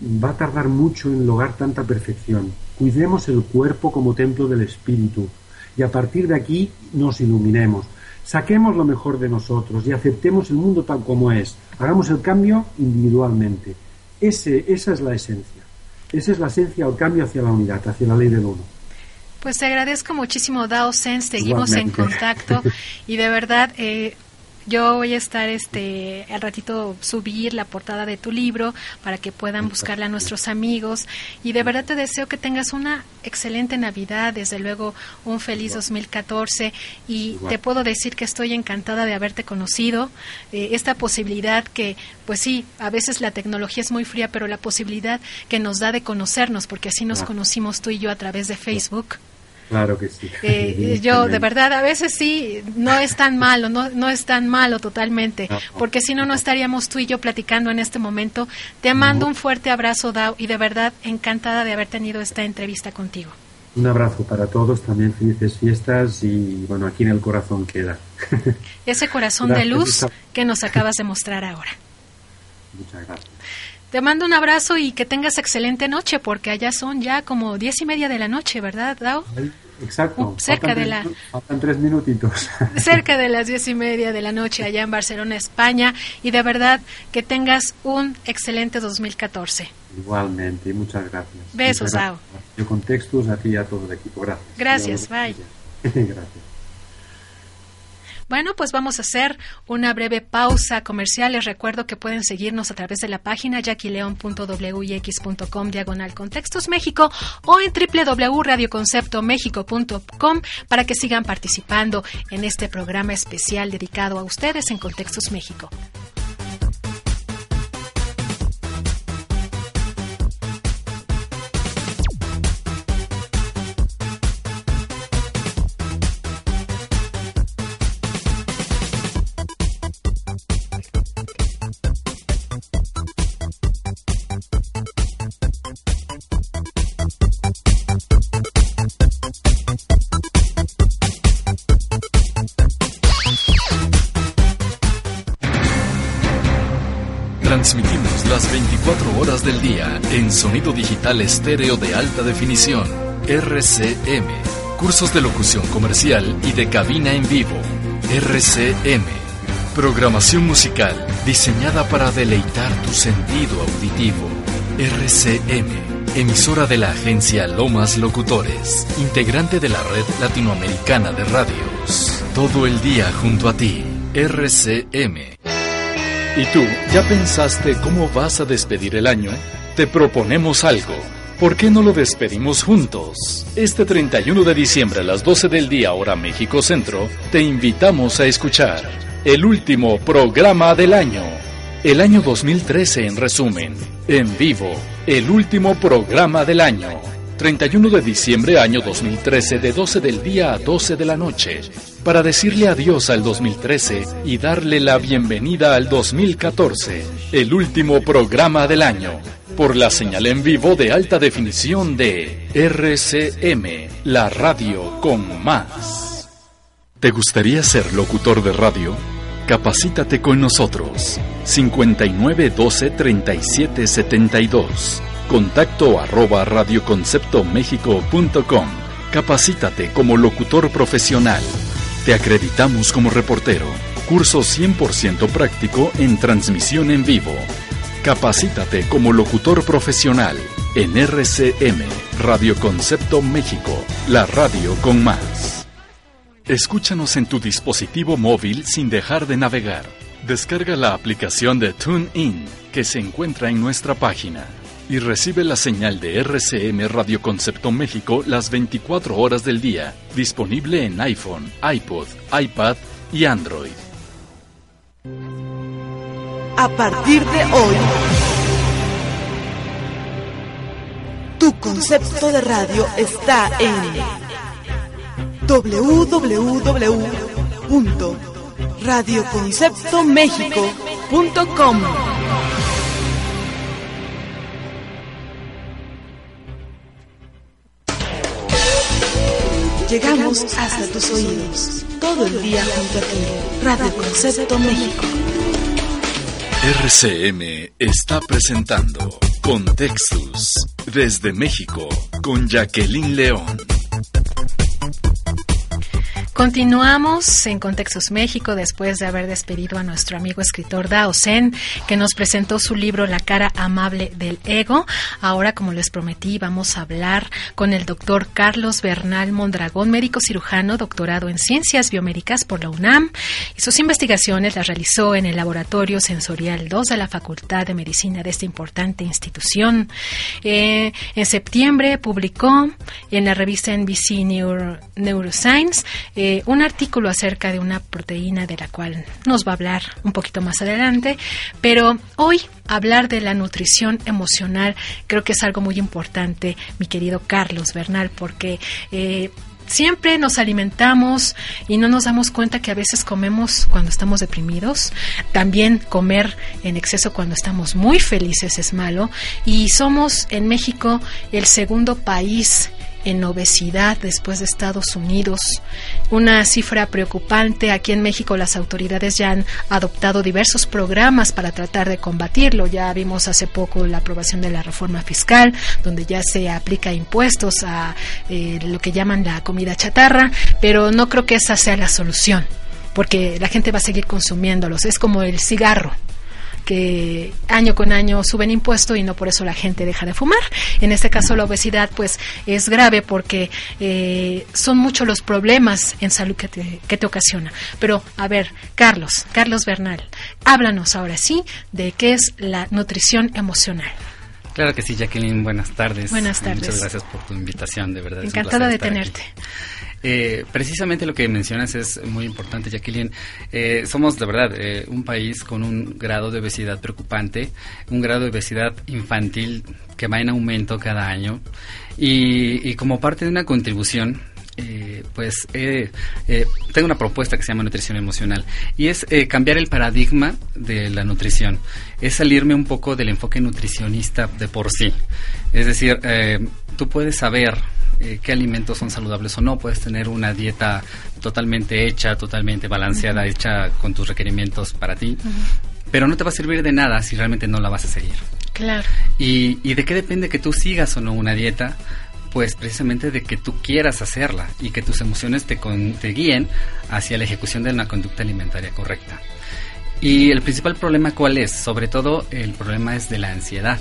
va a tardar mucho en lograr tanta perfección. Cuidemos el cuerpo como templo del espíritu y a partir de aquí nos iluminemos. Saquemos lo mejor de nosotros y aceptemos el mundo tal como es. Hagamos el cambio individualmente. Ese, esa es la esencia. Esa es la esencia el cambio hacia la unidad, hacia la ley del uno. Pues te agradezco muchísimo, Dao Sense. Seguimos en contacto y de verdad eh, yo voy a estar este al ratito subir la portada de tu libro para que puedan buscarla a nuestros amigos. Y de verdad te deseo que tengas una excelente Navidad, desde luego un feliz 2014 y te puedo decir que estoy encantada de haberte conocido, eh, esta posibilidad que pues sí, a veces la tecnología es muy fría, pero la posibilidad que nos da de conocernos, porque así nos conocimos tú y yo a través de Facebook. Claro que sí. Eh, yo, de verdad, a veces sí, no es tan malo, no, no es tan malo totalmente, porque si no, no estaríamos tú y yo platicando en este momento. Te mando un fuerte abrazo, Dao, y de verdad encantada de haber tenido esta entrevista contigo. Un abrazo para todos, también felices fiestas y bueno, aquí en el corazón queda. Ese corazón de luz que nos acabas de mostrar ahora. Muchas gracias. Te mando un abrazo y que tengas excelente noche, porque allá son ya como diez y media de la noche, ¿verdad, Dao? Exacto. cerca de la. Faltan tres minutitos. Cerca de las diez y media de la noche allá en Barcelona, España. Y de verdad que tengas un excelente 2014. Igualmente, muchas gracias. Besos. Yo contextos a ti y a todo el equipo. Gracias. Gracias, bye. gracias. Bueno, pues vamos a hacer una breve pausa comercial. Les recuerdo que pueden seguirnos a través de la página jacquileon.wix.com diagonal contextos México o en www.radioconceptomexico.com para que sigan participando en este programa especial dedicado a ustedes en Contextos México. Sonido digital estéreo de alta definición, RCM, cursos de locución comercial y de cabina en vivo, RCM, programación musical diseñada para deleitar tu sentido auditivo, RCM, emisora de la agencia Lomas Locutores, integrante de la red latinoamericana de radios, todo el día junto a ti, RCM. ¿Y tú, ya pensaste cómo vas a despedir el año? Te proponemos algo. ¿Por qué no lo despedimos juntos? Este 31 de diciembre a las 12 del día hora México Centro, te invitamos a escuchar el último programa del año. El año 2013 en resumen, en vivo, el último programa del año. 31 de diciembre año 2013 de 12 del día a 12 de la noche, para decirle adiós al 2013 y darle la bienvenida al 2014, el último programa del año, por la señal en vivo de alta definición de RCM, la radio con más. ¿Te gustaría ser locutor de radio? Capacítate con nosotros. 59 12 37 72 Contacto arroba radioconceptomexico.com. Capacítate como locutor profesional. Te acreditamos como reportero. Curso 100% práctico en transmisión en vivo. Capacítate como locutor profesional en RCM, Radio Concepto México, la radio con más. Escúchanos en tu dispositivo móvil sin dejar de navegar. Descarga la aplicación de TuneIn que se encuentra en nuestra página y recibe la señal de RCM Radio Concepto México las 24 horas del día, disponible en iPhone, iPod, iPad y Android. A partir de hoy, tu concepto de radio está en www.radioconceptomexico.com. Llegamos hasta tus oídos, todo el día junto a ti. Radio Concepto México. RCM está presentando Contextus desde México con Jacqueline León. Continuamos en Contextos México después de haber despedido a nuestro amigo escritor Dao Zen, que nos presentó su libro La cara amable del ego. Ahora, como les prometí, vamos a hablar con el doctor Carlos Bernal Mondragón, médico cirujano, doctorado en ciencias biomédicas por la UNAM, y sus investigaciones las realizó en el Laboratorio Sensorial 2 de la Facultad de Medicina de esta importante institución. Eh, en septiembre publicó en la revista NBC Neuroscience eh, un artículo acerca de una proteína de la cual nos va a hablar un poquito más adelante, pero hoy hablar de la nutrición emocional creo que es algo muy importante, mi querido Carlos Bernal, porque eh, siempre nos alimentamos y no nos damos cuenta que a veces comemos cuando estamos deprimidos. También comer en exceso cuando estamos muy felices es malo. Y somos en México el segundo país en obesidad después de Estados Unidos. Una cifra preocupante. Aquí en México las autoridades ya han adoptado diversos programas para tratar de combatirlo. Ya vimos hace poco la aprobación de la reforma fiscal, donde ya se aplica impuestos a eh, lo que llaman la comida chatarra, pero no creo que esa sea la solución porque la gente va a seguir consumiéndolos. Es como el cigarro que año con año suben impuesto y no por eso la gente deja de fumar. En este caso la obesidad pues es grave porque eh, son muchos los problemas en salud que te, que te ocasiona. Pero a ver, Carlos, Carlos Bernal, háblanos ahora sí de qué es la nutrición emocional. Claro que sí, Jacqueline. Buenas tardes. Buenas tardes. Muchas gracias por tu invitación, de verdad. Encantada de tenerte. Eh, precisamente lo que mencionas es muy importante, Jacqueline. Eh, somos, de verdad, eh, un país con un grado de obesidad preocupante, un grado de obesidad infantil que va en aumento cada año. Y, como parte de una contribución pues tengo una propuesta que se llama nutrición emocional y es cambiar el paradigma de la nutrición, es salirme un poco del enfoque nutricionista de por sí. Es decir, tú puedes saber eh, qué alimentos son saludables o no. Puedes tener una dieta totalmente hecha, totalmente balanceada, hecha con tus requerimientos para ti, pero no te va a servir de nada si realmente no la vas a seguir. Claro. ¿Y, y de qué depende que tú sigas o no una dieta? Pues precisamente de que tú quieras hacerla y que tus emociones te, te guíen hacia la ejecución de una conducta alimentaria correcta. Y el principal problema cuál es? Sobre todo el problema es de la ansiedad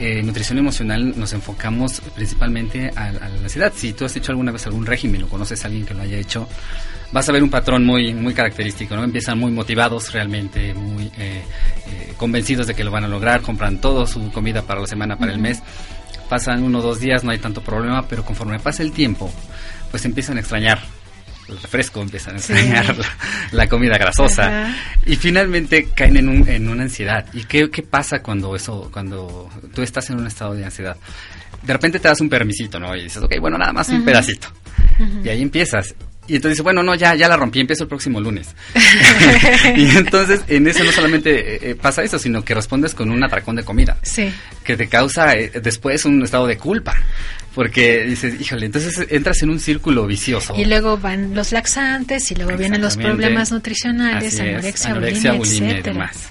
eh, nutrición emocional nos enfocamos principalmente a, la ansiedad. Si tú has hecho alguna vez algún régimen o conoces a alguien que lo haya hecho, vas a ver un patrón muy, muy característico, ¿no? Empiezan muy motivados realmente, muy eh, eh, convencidos de que lo van a lograr, compran todo su comida para la semana, para el mes. Pasan uno o dos días, no hay tanto problema, pero conforme pasa el tiempo, pues empiezan a extrañar refresco, empiezan a enseñar la, comida grasosa y finalmente caen en, un, en una ansiedad. ¿Y qué, qué, pasa cuando eso, cuando tú estás en un estado de ansiedad? De repente te das un permisito, ¿no? Y dices, ok, bueno, nada más un pedacito. Y ahí empiezas. Y entonces dice, bueno, no, ya, ya la rompí, empiezo el próximo lunes. y entonces en eso no solamente eh, eh, pasa eso, sino que respondes con un atracón de comida. Sí. Que te causa eh, después un estado de culpa. Porque dices, híjole, entonces entras en un círculo vicioso. Y luego van los laxantes y luego vienen los problemas nutricionales, anorexia, bulimia, y demás.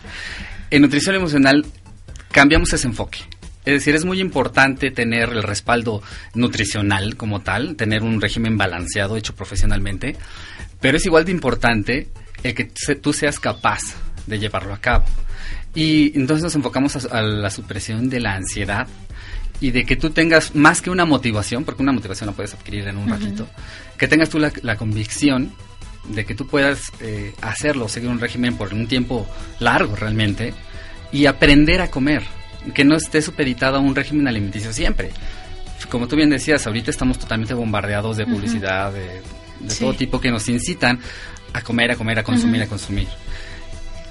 En nutrición emocional cambiamos ese enfoque. Es decir, es muy importante tener el respaldo nutricional como tal, tener un régimen balanceado hecho profesionalmente, pero es igual de importante el que tú seas capaz de llevarlo a cabo. Y entonces nos enfocamos a, la supresión de la ansiedad y de que tú tengas más que una motivación, porque una motivación la puedes adquirir en un ratito, que tengas tú la, convicción de que tú puedas eh, hacerlo, seguir un régimen por un tiempo largo realmente y aprender a comer que no esté supeditado a un régimen alimenticio siempre. Como tú bien decías, ahorita estamos totalmente bombardeados de publicidad, de, todo tipo que nos incitan a comer, a comer, a consumir, a consumir.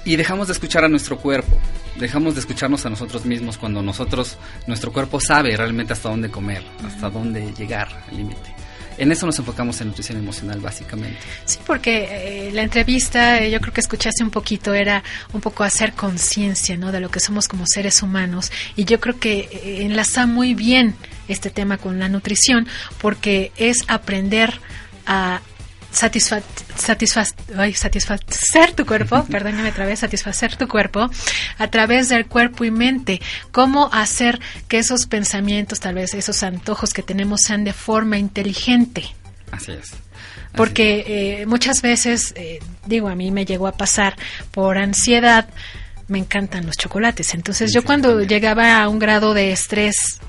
Y dejamos de escuchar a nuestro cuerpo, dejamos de escucharnos a nosotros mismos cuando nosotros, nuestro cuerpo sabe realmente hasta dónde comer, hasta dónde llegar al límite. En eso nos enfocamos en nutrición emocional básicamente. Sí, porque eh, la entrevista, eh, yo creo que escuchaste un poquito, era un poco hacer conciencia, ¿no? De lo que somos como seres humanos. Y yo creo que eh, enlaza muy bien este tema con la nutrición, porque es aprender a satisfa satisfacer tu cuerpo, perdóname otra vez, satisfacer tu cuerpo a través del cuerpo y mente. Cómo hacer que esos pensamientos, tal vez esos antojos que tenemos sean de forma inteligente. Así es. Porque eh, muchas veces, eh, digo, a mí me llegó a pasar por ansiedad, me encantan los chocolates. Entonces yo cuando llegaba a un grado de estrés,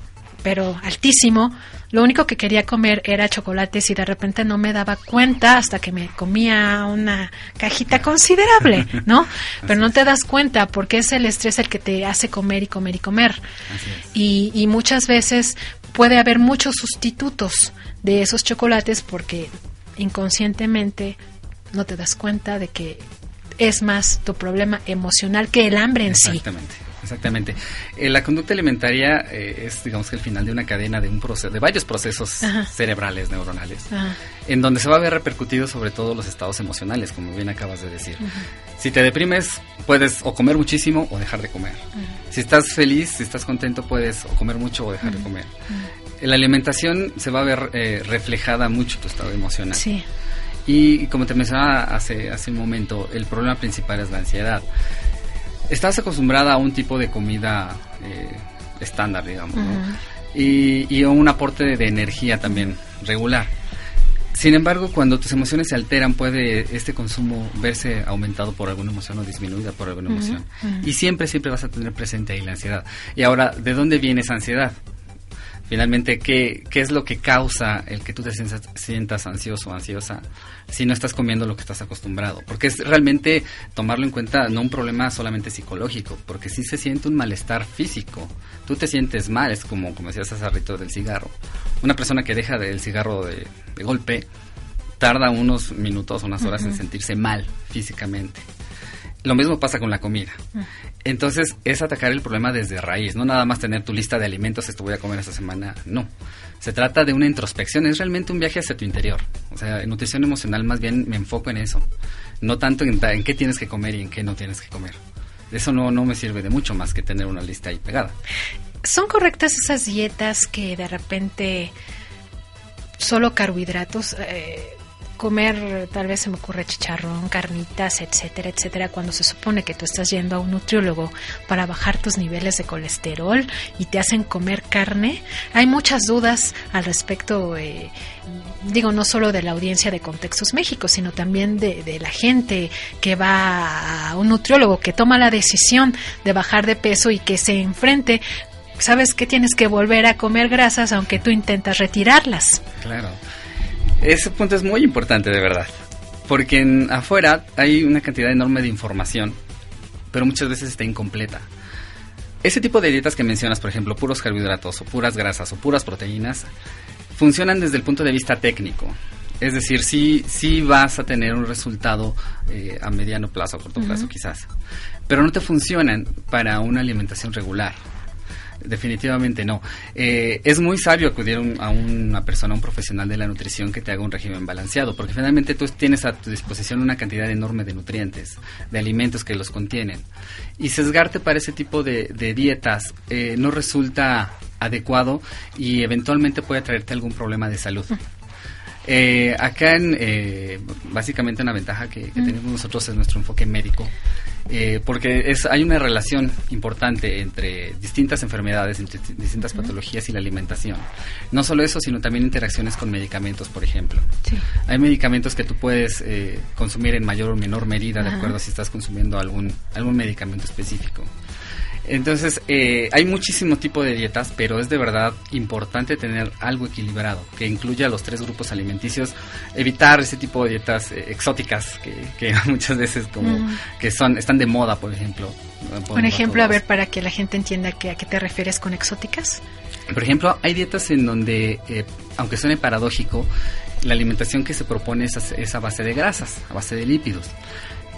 pero altísimo, lo único que quería comer era chocolates y de repente no me daba cuenta hasta que me comía una cajita considerable, ¿no? Pero no te das cuenta porque es el estrés el que te hace comer y comer y comer. Y, y muchas veces puede haber muchos sustitutos de esos chocolates porque inconscientemente no te das cuenta de que es más tu problema emocional que el hambre en sí. Exactamente. Exactamente. Eh, la conducta alimentaria eh, es, digamos que el final de una cadena de un proceso, de varios procesos cerebrales, neuronales, en donde se va a ver repercutido sobre todo los estados emocionales, como bien acabas de decir. Si te deprimes, puedes o comer muchísimo o dejar de comer. Si estás feliz, si estás contento, puedes o comer mucho o dejar de comer. La alimentación se va a ver eh, reflejada mucho tu estado emocional. Sí. Y como te mencionaba hace, hace un momento, el problema principal es la ansiedad estás acostumbrada a un tipo de comida eh, estándar, digamos, y, y, un aporte de energía también regular. Sin embargo, cuando tus emociones se alteran, puede este consumo verse aumentado por alguna emoción o disminuida por alguna emoción. Y siempre, siempre vas a tener presente ahí la ansiedad. Y ahora, ¿de dónde viene esa ansiedad? Finalmente qué, qué es lo que causa el que tú te sientas, ansioso o ansiosa si no estás comiendo lo que estás acostumbrado. Porque es realmente tomarlo en cuenta no un problema solamente psicológico, porque si se siente un malestar físico. Tú te sientes mal, es como, como decías hace rito del cigarro. Una persona que deja del cigarro de, golpe tarda unos minutos, unas horas en sentirse mal físicamente. Lo mismo pasa con la comida. Mm. Entonces es atacar el problema desde raíz, no nada más tener tu lista de alimentos, esto voy a comer esta semana, no. Se trata de una introspección, es realmente un viaje hacia tu interior. O sea, en nutrición emocional más bien me enfoco en eso, no tanto en, en qué tienes que comer y en qué no tienes que comer. Eso no, no me sirve de mucho más que tener una lista ahí pegada. ¿Son correctas esas dietas que de repente solo carbohidratos... Eh, comer, tal vez se me ocurre chicharrón, carnitas, etcétera, etcétera, cuando se supone que tú estás yendo a un nutriólogo para bajar tus niveles de colesterol y te hacen comer carne. Hay muchas dudas al respecto, eh, digo, no solo de la audiencia de Contextos México, sino también de, de la gente que va a un nutriólogo, que toma la decisión de bajar de peso y que se enfrente sabes que tienes que volver a comer grasas aunque tú intentas retirarlas. Claro. Ese punto es muy importante, de verdad. Porque en, afuera hay una cantidad enorme de información, pero muchas veces está incompleta. Ese tipo de dietas que mencionas, por ejemplo, puros carbohidratos o puras grasas o puras proteínas, funcionan desde el punto de vista técnico. Es decir, sí, sí vas a tener un resultado eh, a mediano plazo, a corto plazo quizás, pero no te funcionan para una alimentación regular. Definitivamente no. Eh, es muy sabio acudir a una persona, a un profesional de la nutrición que te haga un régimen balanceado, porque finalmente tú tienes a tu disposición una cantidad enorme de nutrientes, de alimentos que los contienen. Y sesgarte para ese tipo de, dietas eh, no resulta adecuado y eventualmente puede traerte algún problema de salud. Eh, acá, en, eh, básicamente, una ventaja que, tenemos nosotros es nuestro enfoque médico, eh, porque es, hay una relación importante entre distintas enfermedades, entre distintas patologías y la alimentación. No solo eso, sino también interacciones con medicamentos, por ejemplo. Hay medicamentos que tú puedes consumir en mayor o menor medida, de acuerdo a si estás consumiendo algún, algún medicamento específico. Entonces, eh, hay muchísimo tipo de dietas, pero es de verdad importante tener algo equilibrado, que incluya los tres grupos alimenticios, evitar ese tipo de dietas eh, exóticas que, muchas veces como que son están de moda, por ejemplo. Un ejemplo, a ver, para que la gente entienda que, a qué te refieres con exóticas. Por ejemplo, hay dietas en donde, eh, aunque suene paradójico, la alimentación que se propone es a base de grasas, a base de lípidos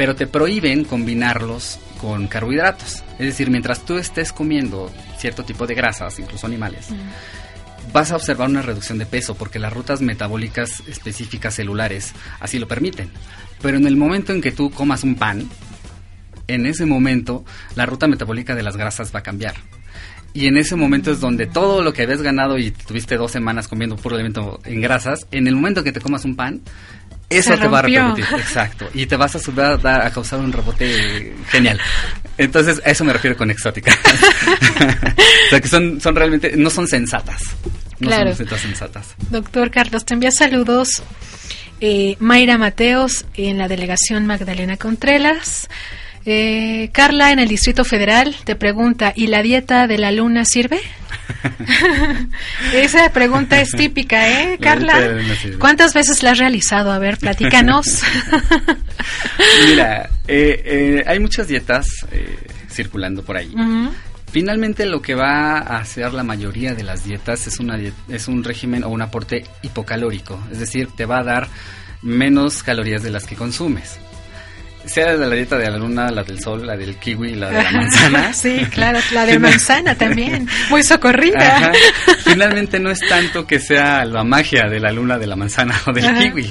pero te prohíben combinarlos con carbohidratos. Es decir, mientras tú estés comiendo cierto tipo de grasas, incluso animales, vas a observar una reducción de peso porque las rutas metabólicas específicas celulares así lo permiten. Pero en el momento en que tú comas un pan, en ese momento la ruta metabólica de las grasas va a cambiar. Y en ese momento es donde todo lo que habías ganado y tuviste dos semanas comiendo puro alimento en grasas, en el momento que te comas un pan, eso te va a repercutir, exacto. Y te vas a subir a, causar un rebote genial. Entonces, a eso me refiero con exótica. o sea, que son, son realmente, no son sensatas. No claro. son sensatas. Doctor Carlos, te envía saludos. Eh, Mayra Mateos en la delegación Magdalena Contreras. Eh, Carla en el Distrito Federal te pregunta, ¿y la dieta de la luna sirve? Esa pregunta es típica, ¿eh, Carla? ¿Cuántas veces la has realizado? A ver, platícanos. Mira, eh, eh, hay muchas dietas eh, circulando por ahí. Finalmente lo que va a hacer la mayoría de las dietas es, una es un régimen o un aporte hipocalórico, es decir, te va a dar menos calorías de las que consumes sea de la dieta de la luna, la del sol, la del kiwi, la de la manzana. sí, claro, la de manzana también, muy socorrida. Finalmente no es tanto que sea la magia de la luna, de la manzana o del kiwi,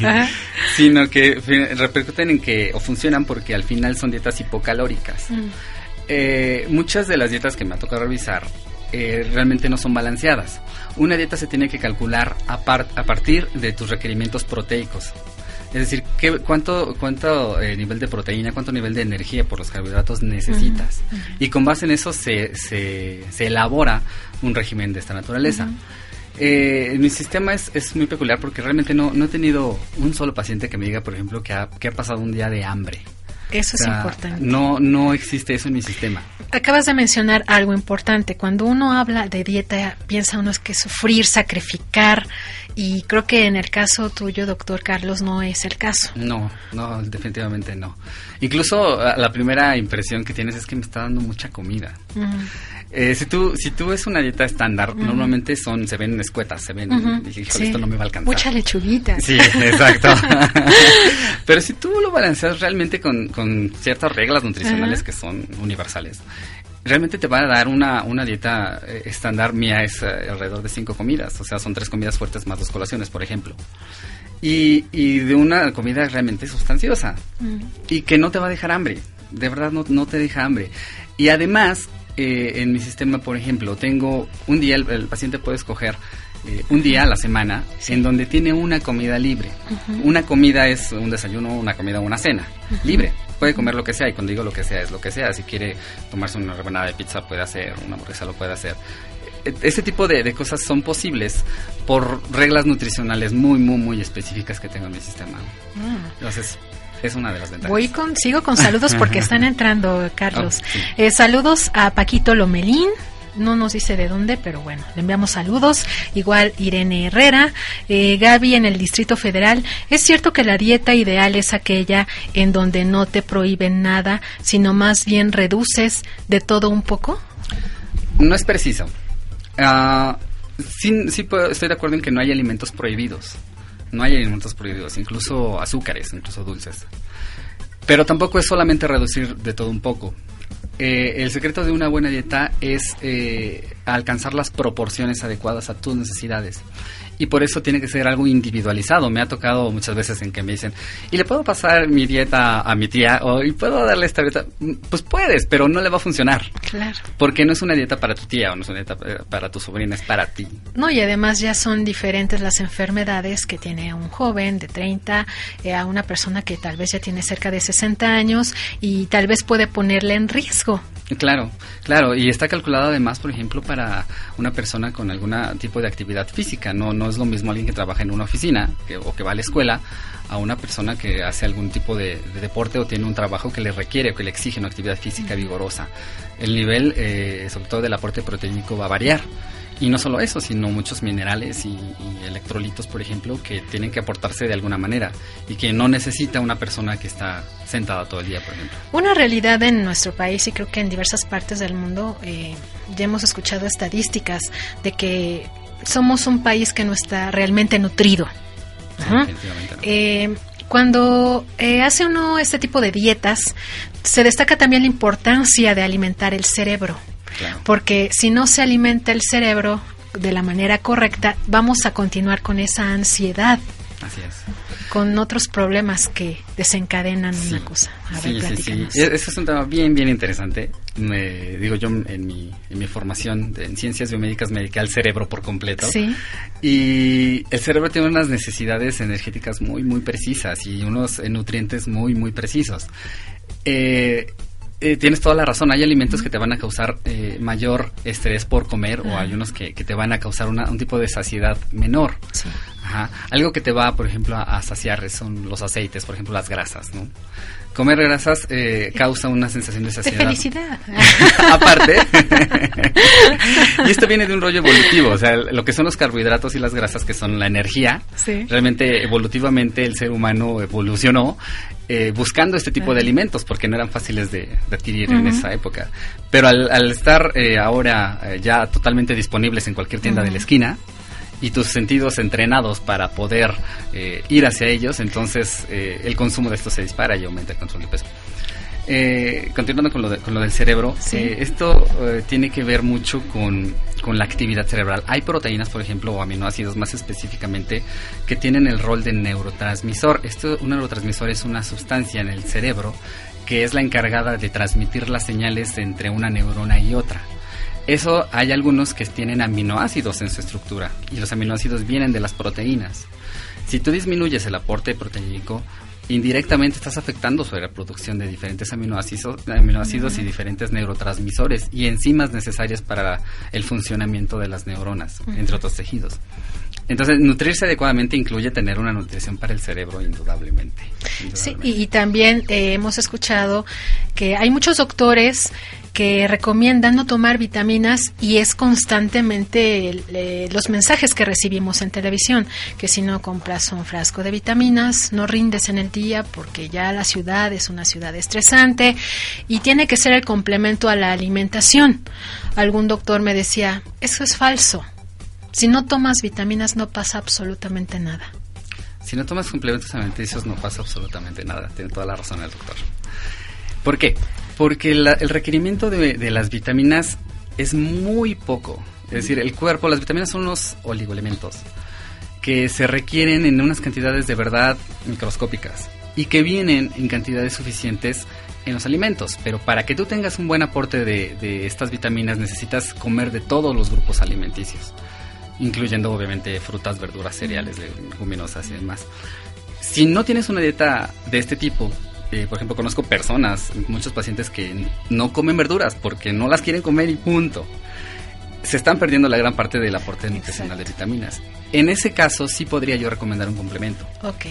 sino que repercuten en que, o funcionan porque al final son dietas hipocalóricas. Mm. Eh, muchas de las dietas que me ha tocado revisar eh, realmente no son balanceadas. Una dieta se tiene que calcular a, a partir de tus requerimientos proteicos. Es decir, ¿qué, ¿cuánto, cuánto eh, nivel de proteína, cuánto nivel de energía por los carbohidratos necesitas? Y con base en eso se, se, se, elabora un régimen de esta naturaleza. Eh, mi sistema es, es, muy peculiar porque realmente no, no he tenido un solo paciente que me diga, por ejemplo, que ha, que ha pasado un día de hambre. Eso es importante. No, no existe eso en mi sistema. Acabas de mencionar algo importante. Cuando uno habla de dieta, piensa uno es que sufrir, sacrificar, y creo que en el caso tuyo, doctor Carlos, no es el caso. No, no, definitivamente no. Incluso la primera impresión que tienes es que me está dando mucha comida. Eh, si tú si tú ves una dieta estándar, normalmente son se ven escuetas, se ven, esto no me va a alcanzar. Mucha lechuguita. Sí, exacto. Pero si tú lo balanceas realmente con, con ciertas reglas nutricionales que son universales, realmente te va a dar una, una dieta eh, estándar mía es eh, alrededor de cinco comidas, o sea, son tres comidas fuertes más dos colaciones, por ejemplo. Y, y de una comida realmente sustanciosa. Y que no te va a dejar hambre, de verdad no, no te deja hambre. Y además, eh, en mi sistema, por ejemplo, tengo un día, el, paciente puede escoger un día a la semana en donde tiene una comida libre. Una comida es un desayuno, una comida o una cena, libre puede comer lo que sea y cuando digo lo que sea es lo que sea. Si quiere tomarse una rebanada de pizza puede hacer, una hamburguesa lo puede hacer. E, ese tipo de, cosas son posibles por reglas nutricionales muy, muy, muy específicas que tengo en mi sistema. Mm. Entonces, es una de las ventajas. Voy con, sigo con saludos porque están entrando, Carlos. Ah, eh, saludos a Paquito Lomelín, no nos dice de dónde, pero bueno, le enviamos saludos. Igual Irene Herrera, eh, Gaby en el Distrito Federal. ¿Es cierto que la dieta ideal es aquella en donde no te prohíben nada, sino más bien reduces de todo un poco? No es preciso. Uh, sí, sí estoy de acuerdo en que no hay alimentos prohibidos. No hay alimentos prohibidos, incluso azúcares, incluso dulces. Pero tampoco es solamente reducir de todo un poco. Eh, el secreto de una buena dieta es eh, alcanzar las proporciones adecuadas a tus necesidades y por eso tiene que ser algo individualizado. Me ha tocado muchas veces en que me dicen, ¿y le puedo pasar mi dieta a mi tía? O, ¿y puedo darle esta dieta? Mm, pues puedes, pero no le va a funcionar. Claro. Porque no es una dieta para tu tía o no es una dieta para tu sobrina, es para ti. No, y además ya son diferentes las enfermedades que tiene un joven de 30 eh, a una persona que tal vez ya tiene cerca de 60 años y tal vez puede ponerle en riesgo. Claro, claro, y está calculado además, por ejemplo, para una persona con algún tipo de actividad física. No, no es lo mismo alguien que trabaja en una oficina o que va a la escuela a una persona que hace algún tipo de, deporte o tiene un trabajo que le requiere o que le exige una actividad física vigorosa. El nivel, eh, sobre todo del aporte proteínico, va a variar. Y no solo eso, sino muchos minerales y, electrolitos, por ejemplo, que tienen que aportarse de alguna manera y que no necesita una persona que está sentada todo el día, por ejemplo. Una realidad en nuestro país y creo que en diversas partes del mundo eh, ya hemos escuchado estadísticas de que somos un país que no está realmente nutrido. Eh, cuando eh, hace uno este tipo de dietas, se destaca también la importancia de alimentar el cerebro. Porque si no se alimenta el cerebro de la manera correcta, vamos a continuar con esa ansiedad. Así es con otros problemas que desencadenan una cosa. A ver, sí, sí, sí. E-, ese es un tema bien, bien interesante. Me, digo yo en mi, en mi formación en ciencias biomédicas me dediqué al cerebro por completo. Sí. Y el cerebro tiene unas necesidades energéticas muy, muy precisas y unos nutrientes muy, muy precisos. Eh, eh, tienes toda la razón. Hay alimentos que te van a causar eh, mayor estrés por comer o hay unos que, que, te van a causar un tipo de saciedad menor. Sí. Ajá. Algo que te va, por ejemplo, a, saciar son los aceites, por ejemplo, las grasas, ¿no? Comer grasas eh, causa una sensación de saciedad. De felicidad. Aparte. y esto viene de un rollo evolutivo, o sea, lo que son los carbohidratos y las grasas, que son la energía. Sí. Realmente, evolutivamente, el ser humano evolucionó eh, buscando este tipo de alimentos porque no eran fáciles de, adquirir en esa época. Pero al, estar eh, ahora ya totalmente disponibles en cualquier tienda de la esquina, y tus sentidos entrenados para poder eh, ir hacia ellos, entonces eh, el consumo de esto se dispara y aumenta el control de peso. Eh, continuando con lo, con lo del cerebro, esto tiene que ver mucho con, con, la actividad cerebral. Hay proteínas, por ejemplo, o aminoácidos más específicamente, que tienen el rol de neurotransmisor. Esto, un neurotransmisor es una sustancia en el cerebro que es la encargada de transmitir las señales entre una neurona y otra. Eso hay algunos que tienen aminoácidos en su estructura y los aminoácidos vienen de las proteínas. Si tú disminuyes el aporte proteínico, indirectamente estás afectando sobre la producción de diferentes aminoácidos, aminoácidos y diferentes neurotransmisores y enzimas necesarias para el funcionamiento de las neuronas, entre otros tejidos. Entonces, nutrirse adecuadamente incluye tener una nutrición para el cerebro, indudablemente. Sí, y, también eh, hemos escuchado que hay muchos doctores que recomiendan no tomar vitaminas y es constantemente los mensajes que recibimos en televisión, que si no compras un frasco de vitaminas, no rindes en el día porque ya la ciudad es una ciudad estresante y tiene que ser el complemento a la alimentación. Algún doctor me decía, eso es falso. Si no tomas vitaminas no pasa absolutamente nada. Si no tomas complementos alimenticios no pasa absolutamente nada. Tiene toda la razón el doctor. ¿Por qué? Porque el requerimiento de, las vitaminas es muy poco. Es decir, el cuerpo, las vitaminas son unos oligoelementos que se requieren en unas cantidades de verdad microscópicas y que vienen en cantidades suficientes en los alimentos. Pero para que tú tengas un buen aporte de, de estas vitaminas necesitas comer de todos los grupos alimenticios, incluyendo obviamente frutas, verduras, cereales, leguminosas y demás. Si no tienes una dieta de este tipo, eh, por ejemplo, conozco personas, muchos pacientes que no comen verduras porque no las quieren comer y punto. Se están perdiendo la gran parte del aporte nutricional de vitaminas. En ese caso sí podría yo recomendar un complemento. Ok.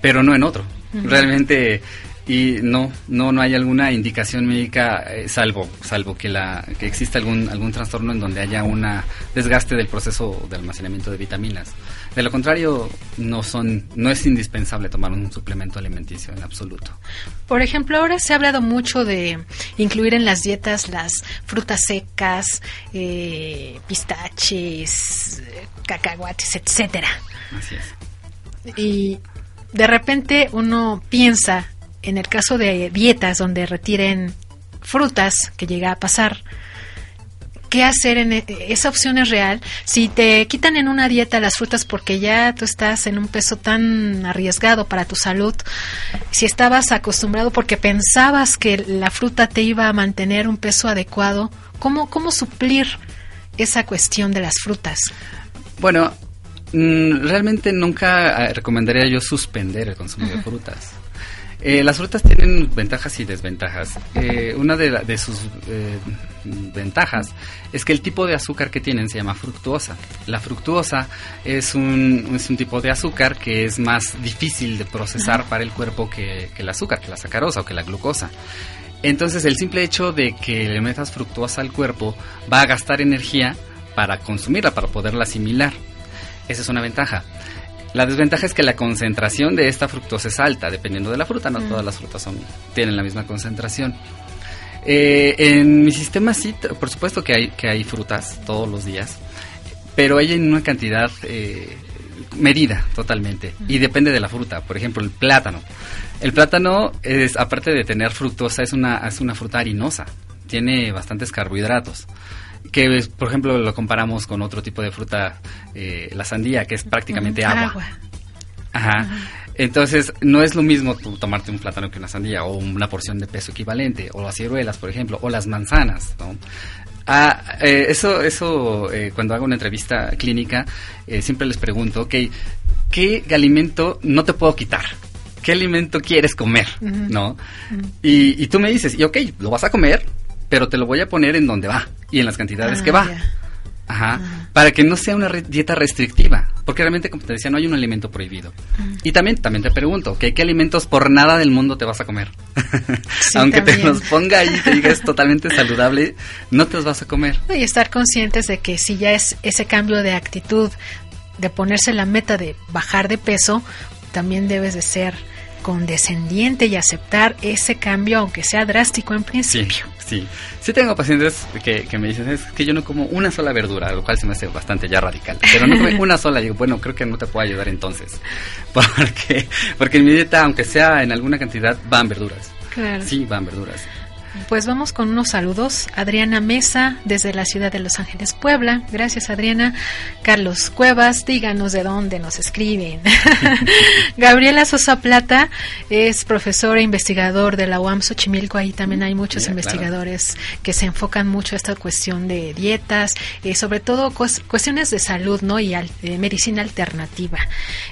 Pero no en otro. Realmente y no no no hay alguna indicación médica eh, salvo salvo que la que exista algún algún trastorno en donde haya un desgaste del proceso de almacenamiento de vitaminas. De lo contrario no son no es indispensable tomar un suplemento alimenticio en absoluto. Por ejemplo ahora se ha hablado mucho de incluir en las dietas las frutas secas eh, pistaches cacahuates etcétera. Así es. Y de repente uno piensa en el caso de dietas donde retiren frutas, que llega a pasar, ¿qué hacer en e, esa opción es real? Si te quitan en una dieta las frutas porque ya tú estás en un peso tan arriesgado para tu salud, si estabas acostumbrado porque pensabas que la fruta te iba a mantener un peso adecuado, ¿cómo, cómo suplir esa cuestión de las frutas? Bueno, mm, realmente nunca eh, recomendaría yo suspender el consumo de frutas. Eh, las frutas tienen ventajas y desventajas. Eh, una de, sus eh, ventajas es que el tipo de azúcar que tienen se llama fructuosa. La fructuosa es un, es un tipo de azúcar que es más difícil de procesar para el cuerpo que, que el azúcar, que la sacarosa o que la glucosa. Entonces el simple hecho de que le metas fructuosa al cuerpo va a gastar energía para consumirla, para poderla asimilar. Esa es una ventaja. La desventaja es que la concentración de esta fructosa es alta, dependiendo de la fruta, no mm. todas las frutas son, tienen la misma concentración. Eh, en mi sistema sí, por supuesto que hay, que hay frutas todos los días, pero hay en una cantidad eh, medida totalmente y depende de la fruta. Por ejemplo, el plátano. El plátano es aparte de tener fructosa es una es una fruta harinosa. Tiene bastantes carbohidratos que por ejemplo lo comparamos con otro tipo de fruta, eh, la sandía, que es prácticamente agua. Ajá. Entonces, no es lo mismo tú tomarte un plátano que una sandía, o una porción de peso equivalente, o las ciruelas, por ejemplo, o las manzanas, ¿no? Ah, eh, eso, eso eh, cuando hago una entrevista clínica, siempre les pregunto, ok, ¿qué alimento no te puedo quitar? ¿Qué alimento quieres comer? ¿No? y, y, tú me dices, y ok, lo vas a comer, pero te lo voy a poner en donde va y en las cantidades que va. Ah, Ajá, para que no sea una dieta restrictiva, porque realmente, como te decía, no hay un alimento prohibido. Y también, también te pregunto, ¿qué, ¿qué alimentos por nada del mundo te vas a comer? Aunque te los ponga ahí y te digas totalmente saludable, no te los vas a comer. Y estar conscientes de que si ya es ese cambio de actitud, de ponerse la meta de bajar de peso, también debes de ser condescendiente y aceptar ese cambio, aunque sea drástico en principio. Sí, sí, tengo pacientes que, me dicen es que yo no como una sola verdura, lo cual se me hace bastante ya radical. Pero no como una sola, digo, bueno, creo que no te puedo ayudar entonces. Porque, porque en mi dieta, aunque sea en alguna cantidad, van verduras. Claro. Sí, van verduras. Pues vamos con unos saludos. Adriana Mesa, desde la ciudad de Los Ángeles, Puebla. Gracias, Adriana. Carlos Cuevas, díganos de dónde nos escriben. Gabriela Sosa Plata es profesor e investigador de la UAM Xochimilco. Ahí también hay muchos investigadores que se enfocan mucho a esta cuestión de dietas, eh, sobre todo cuestiones de salud ¿no? y eh, medicina alternativa.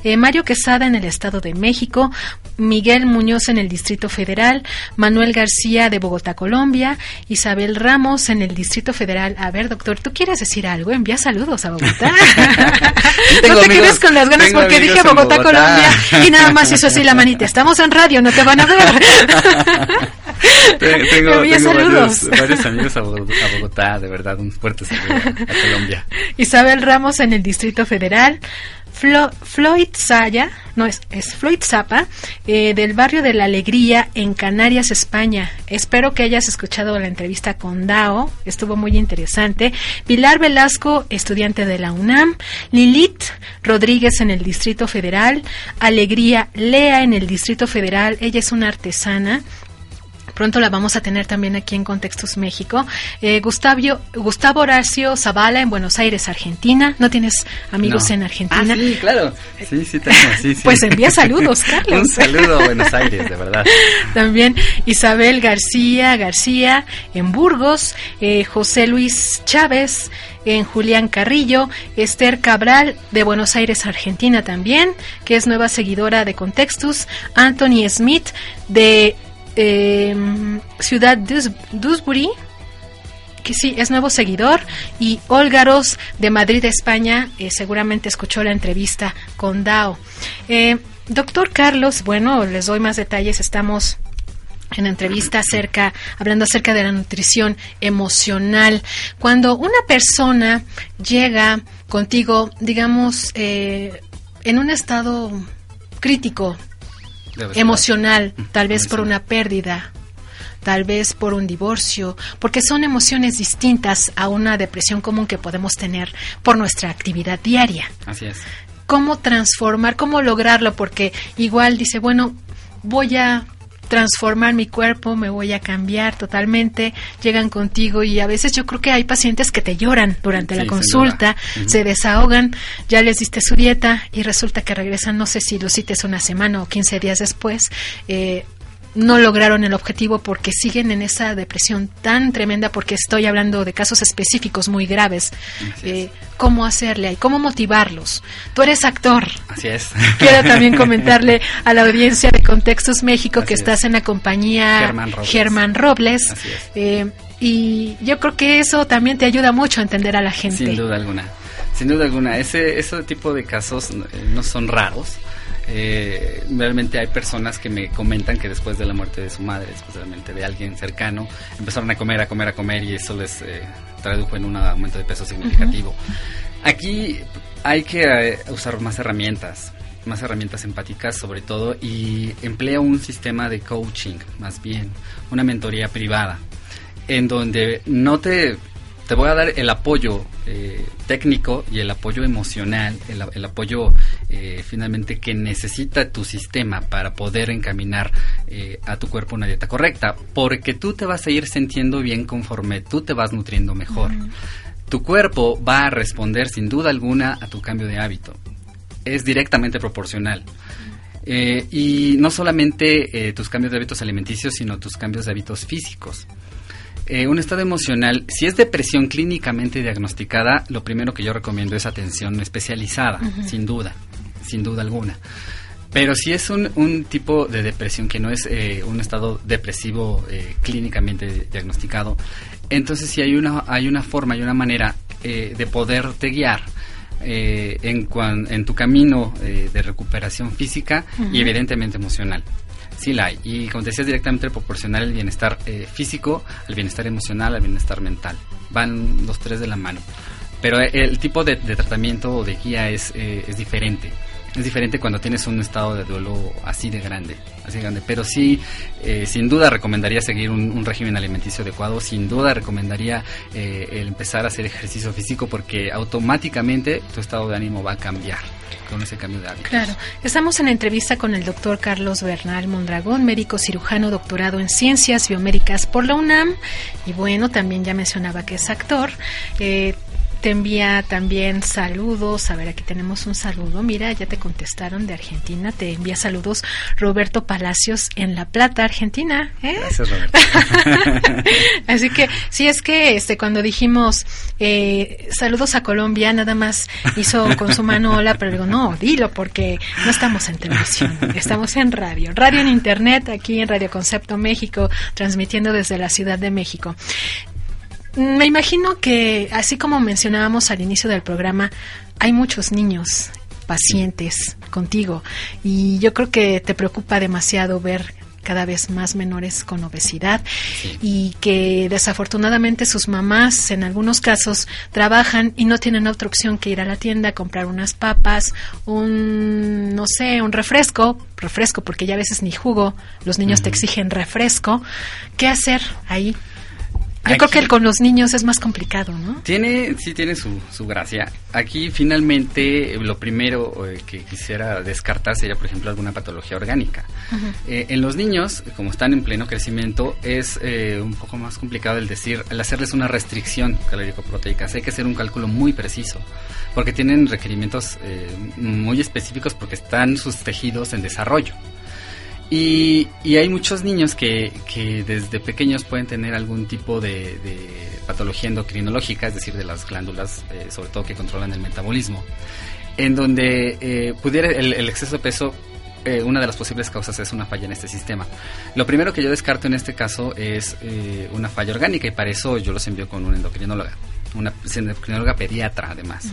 Eh, Mario Quesada en el Estado de México. Miguel Muñoz en el Distrito Federal. Manuel García de Bogotá Colombia, Isabel Ramos en el Distrito Federal. A ver, doctor, ¿tú quieres decir algo? Envía saludos a Bogotá. no te quedes con las ganas porque dije Bogotá, Colombia y nada más hizo así la manita. Estamos en radio, no te van a ver. tengo, tengo saludos. Varios, amigos a Bogotá, de verdad, un fuerte saludo a Colombia. Isabel Ramos en el Distrito Federal, Floyd Saya, no es, es Floyd Zapa, eh, del barrio de la Alegría en Canarias, España. Espero que hayas escuchado la entrevista con Dao, estuvo muy interesante. Pilar Velasco, estudiante de la UNAM. Lilith Rodríguez en el Distrito Federal. Alegría Lea en el Distrito Federal, ella es una artesana Pronto la vamos a tener también aquí en Contextos México. Eh, Gustavo, Gustavo Horacio Zavala en Buenos Aires, Argentina. ¿No tienes amigos en Argentina? Ah, sí, claro. Sí, sí tengo. Sí, sí. Pues envía saludos, Carlos. Un saludo a Buenos Aires, de verdad. También Isabel García García en Burgos, eh, José Luis Chávez en Julián Carrillo, Esther Cabral de Buenos Aires, Argentina también, que es nueva seguidora de Contextus, Anthony Smith de eh, Ciudad Dewsbury, que sí, es nuevo seguidor, y Olgaros de Madrid, España, eh, seguramente escuchó la entrevista con Dao. Eh, doctor Carlos, bueno, les doy más detalles, estamos en entrevista acerca, hablando acerca de la nutrición emocional. Cuando una persona llega contigo, digamos, eh, en un estado crítico emocional, tal vez por una pérdida, tal vez por un divorcio, porque son emociones distintas a una depresión común que podemos tener por nuestra actividad diaria. Así es. ¿Cómo transformar, cómo lograrlo? Porque igual dice, bueno, voy a transformar mi cuerpo, me voy a cambiar totalmente, llegan contigo y a veces yo creo que hay pacientes que te lloran durante la consulta, se desahogan, ya les diste su dieta y resulta que regresan, no sé si lo cites una semana o 15 días después, eh, no lograron el objetivo porque siguen en esa depresión tan tremenda, porque estoy hablando de casos específicos muy graves. Eh, ¿Cómo hacerle y cómo motivarlos? Tú eres actor. Así es. Quiero también comentarle a la audiencia de Contextos México que estás en la compañía Germán Robles. Eh, y yo creo que eso también te ayuda mucho a entender a la gente. Sin duda alguna. Sin duda alguna. Ese, ese tipo de casos no eh, son raros eh, realmente hay personas que me comentan que después de la muerte de su madre, especialmente de alguien cercano, empezaron a comer, a comer, a comer y eso les eh, tradujo en un aumento de peso significativo. Aquí hay que eh, usar más herramientas, más herramientas empáticas sobre todo y emplea un sistema de coaching, más bien, una mentoría privada, en donde no te te voy a dar el apoyo eh, técnico y el apoyo emocional, el, apoyo eh, finalmente que necesita tu sistema para poder encaminar eh, a tu cuerpo una dieta correcta, porque tú te vas a ir sintiendo bien conforme tú te vas nutriendo mejor. Tu cuerpo va a responder sin duda alguna a tu cambio de hábito. Es directamente proporcional. y no solamente tus cambios de hábitos alimenticios, sino tus cambios de hábitos físicos. Eh, un estado emocional, si es depresión clínicamente diagnosticada, lo primero que yo recomiendo es atención especializada, sin duda, sin duda alguna. Pero si es un, un tipo de depresión que no es eh, un estado depresivo eh, clínicamente diagnosticado, entonces sí hay una, hay una forma y una manera de poderte guiar en, en tu camino de recuperación física y evidentemente emocional sí la hay. Y como te decías, directamente proporcionar el bienestar eh, físico, el bienestar emocional, al bienestar mental. Van los tres de la mano. Pero eh, el tipo de, tratamiento o de guía es, eh, es diferente es diferente cuando tienes un estado de duelo así de grande, así grande. Pero sí, eh, sin duda recomendaría seguir un, régimen alimenticio adecuado, sin duda recomendaría el empezar a hacer ejercicio físico porque automáticamente tu estado de ánimo va a cambiar con ese cambio de. Claro, estamos en entrevista con el doctor Carlos Bernal Mondragón, médico cirujano doctorado en ciencias biomédicas por la UNAM y bueno, también ya mencionaba que es actor. Eh, te envía también saludos. A ver, aquí tenemos un saludo. Mira, ya te contestaron de Argentina. Te envía saludos Roberto Palacios en La Plata, Argentina. ¿eh? Gracias, Roberto. Así que, sí, es que este cuando dijimos eh, saludos a Colombia, nada más hizo con su mano hola, pero digo, no, dilo, porque no estamos en televisión, estamos en radio. Radio en Internet, aquí en Radio Concepto México, transmitiendo desde la Ciudad de México. Me imagino que, así como mencionábamos al inicio del programa, hay muchos niños pacientes contigo y yo creo que te preocupa demasiado ver cada vez más menores con obesidad y que desafortunadamente sus mamás en algunos casos trabajan y no tienen otra opción que ir a la tienda a comprar unas papas, un no sé, un refresco, refresco porque ya a veces ni jugo, los niños te exigen refresco. ¿Qué hacer ahí? Yo creo que con los niños es más complicado, ¿no? Tiene, sí tiene su, su gracia. Aquí finalmente lo primero eh, que quisiera descartar sería, por ejemplo, alguna patología orgánica. Eh, en los niños, como están en pleno crecimiento, es eh, un poco más complicado el decir, el hacerles una restricción calórico-proteica. Hay que hacer un cálculo muy preciso, porque tienen requerimientos muy específicos porque están sus tejidos en desarrollo. Y, hay muchos niños que, desde pequeños pueden tener algún tipo de, patología endocrinológica, es decir, de las glándulas, eh, sobre todo que controlan el metabolismo, en donde eh, pudiera el, exceso de peso, eh, una de las posibles causas es una falla en este sistema. Lo primero que yo descarto en este caso es una falla orgánica y para eso yo los envío con una endocrinóloga, una endocrinóloga pediatra además.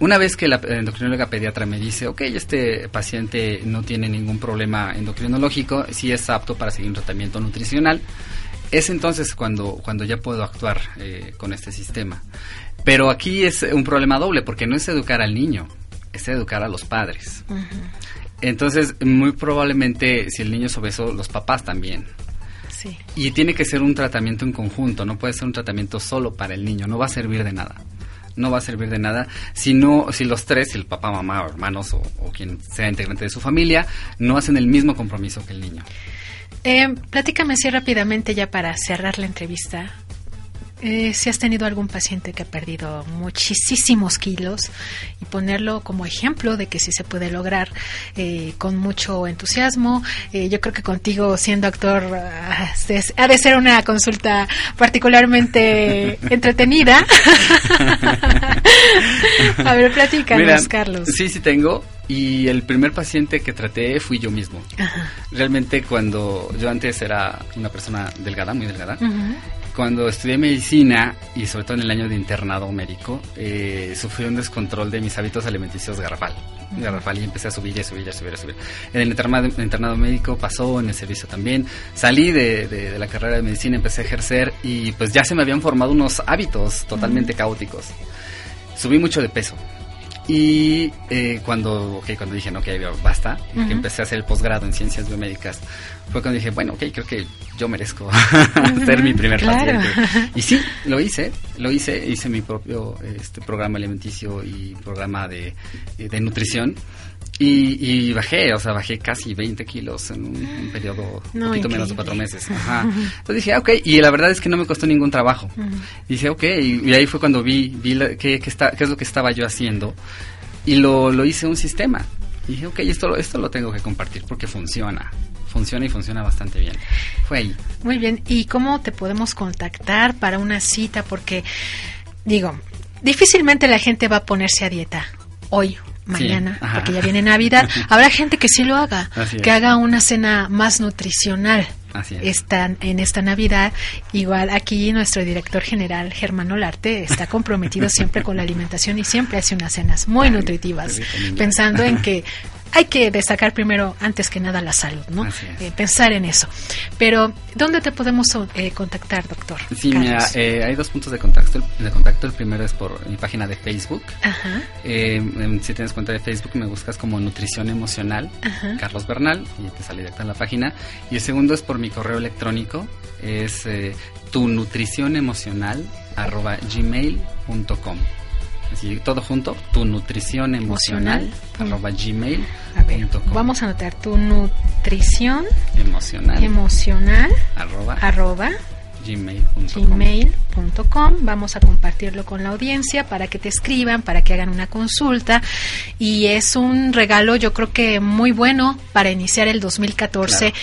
Una vez que la endocrinóloga pediatra me dice, ok, este paciente no tiene ningún problema endocrinológico, sí es apto para seguir un tratamiento nutricional, es entonces cuando, cuando ya puedo actuar eh, con este sistema. Pero aquí es un problema doble, porque no es educar al niño, es educar a los padres. Entonces, muy probablemente, si el niño es obeso, los papás también. Sí. Y tiene que ser un tratamiento en conjunto, no puede ser un tratamiento solo para el niño, no va a servir de nada no va a servir de nada si no, si los tres, el papá, mamá o hermanos o, quien sea integrante de su familia, no hacen el mismo compromiso que el niño. Eh, platícame así rápidamente ya para cerrar la entrevista. Eh, si has tenido algún paciente que ha perdido muchísimos kilos y ponerlo como ejemplo de que sí se puede lograr eh, con mucho entusiasmo. Eh, yo creo que contigo, siendo actor, ha de ser una consulta particularmente entretenida. A ver, platícanos, Carlos. Sí, sí tengo. Y el primer paciente que traté fui yo mismo. Realmente cuando yo antes era una persona delgada, muy delgada, cuando estudié medicina y sobre todo en el año de internado médico, eh, sufrí un descontrol de mis hábitos alimenticios garrafal. Garrafal y empecé a subir y a subir y a subir a subir. En el internado, internado médico pasó, en el servicio también. Salí de, la carrera de medicina, empecé a ejercer y pues ya se me habían formado unos hábitos totalmente caóticos. Subí mucho de peso. Y eh, cuando, okay, cuando dije, no, que basta, que empecé a hacer el posgrado en ciencias biomédicas, fue cuando dije, bueno, ok, creo que yo merezco ser mi primer paciente. Y sí, lo hice, lo hice, hice mi propio este, programa alimenticio y programa de, de nutrición. Y, bajé, o sea, bajé casi 20 kilos en un, periodo un poquito menos de cuatro meses. Ajá. Entonces dije, ah, ok, y la verdad es que no me costó ningún trabajo. Dije, ok, y, ahí fue cuando vi, vi qué, qué, está, qué es lo que estaba yo haciendo y lo, lo hice un sistema. Y dije, ok, esto, esto lo tengo que compartir porque funciona funciona y funciona bastante bien. Fue ahí. Muy bien. ¿Y cómo te podemos contactar para una cita? Porque, digo, difícilmente la gente va a ponerse a dieta hoy mañana, porque ya viene Navidad. Habrá gente que sí lo haga, que haga una cena más nutricional. Están en esta Navidad. Igual aquí nuestro director general, Germán Olarte, está comprometido siempre con la alimentación y siempre hace unas cenas muy nutritivas, pensando en que hay que destacar primero, antes que nada, la salud, ¿no? Eh, pensar en eso. Pero, ¿dónde te podemos eh, contactar, doctor? Sí, mira, eh, hay dos puntos de contacto. De contacto. El primero es por mi página de Facebook. Ajá. si tienes cuenta de Facebook, me buscas como Nutrición Emocional, Carlos Bernal, y te sale directa en la página. Y el segundo es por mi correo electrónico, es tu nutrición emocional arroba gmail.com todo junto, tu nutrición emocional, arroba gmail. vamos a anotar tu nutrición emocional, emocional arroba, arroba gmail.com. gmail.com. Vamos a compartirlo con la audiencia para que te escriban, para que hagan una consulta. Y es un regalo, yo creo que muy bueno para iniciar el 2014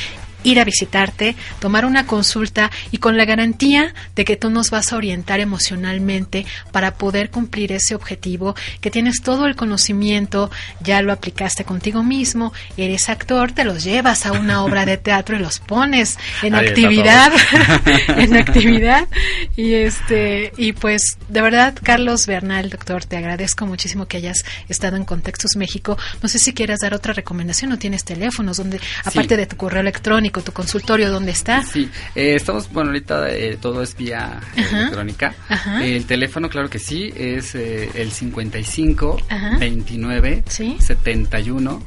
ir a visitarte, tomar una consulta y con la garantía de que tú nos vas a orientar emocionalmente para poder cumplir ese objetivo, que tienes todo el conocimiento, ya lo aplicaste contigo mismo, eres actor, te los llevas a una obra de teatro y los pones en actividad, en actividad. Y este y pues de verdad Carlos Bernal, doctor, te agradezco muchísimo que hayas estado en Contextos México. No sé si quieras dar otra recomendación, no tienes teléfonos donde aparte de tu correo electrónico tu consultorio, ¿dónde está? Sí, eh, estamos, bueno, ahorita eh, todo es vía electrónica. El teléfono, claro que sí, es eh, el 55 29 71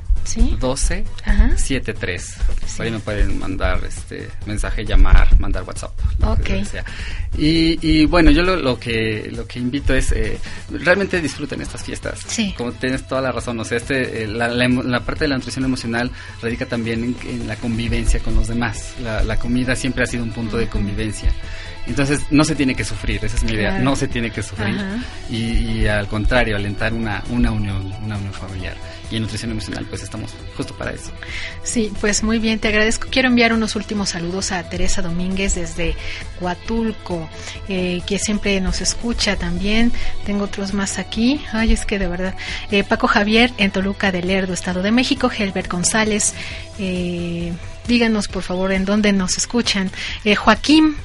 12 73. Ahí me pueden mandar este mensaje, llamar, mandar WhatsApp. Y, bueno, yo lo, que lo que invito es eh, realmente disfruten estas fiestas. Como tienes toda la razón, o sea, este, eh, la, parte de la nutrición emocional radica también en, la convivencia con los demás. La, comida siempre ha sido un punto de convivencia. Entonces no se tiene que sufrir, esa es mi idea, no se tiene que sufrir y, y, al contrario, alentar una, una unión, una unión familiar y en nutrición emocional pues estamos justo para eso. Sí, pues muy bien, te agradezco. Quiero enviar unos últimos saludos a Teresa Domínguez desde Huatulco, eh, que siempre nos escucha también. Tengo otros más aquí. Ay, es que de verdad. Eh, Paco Javier en Toluca del Lerdo, Estado de México. Helbert González. Eh, díganos por favor en dónde nos escuchan. Joaquín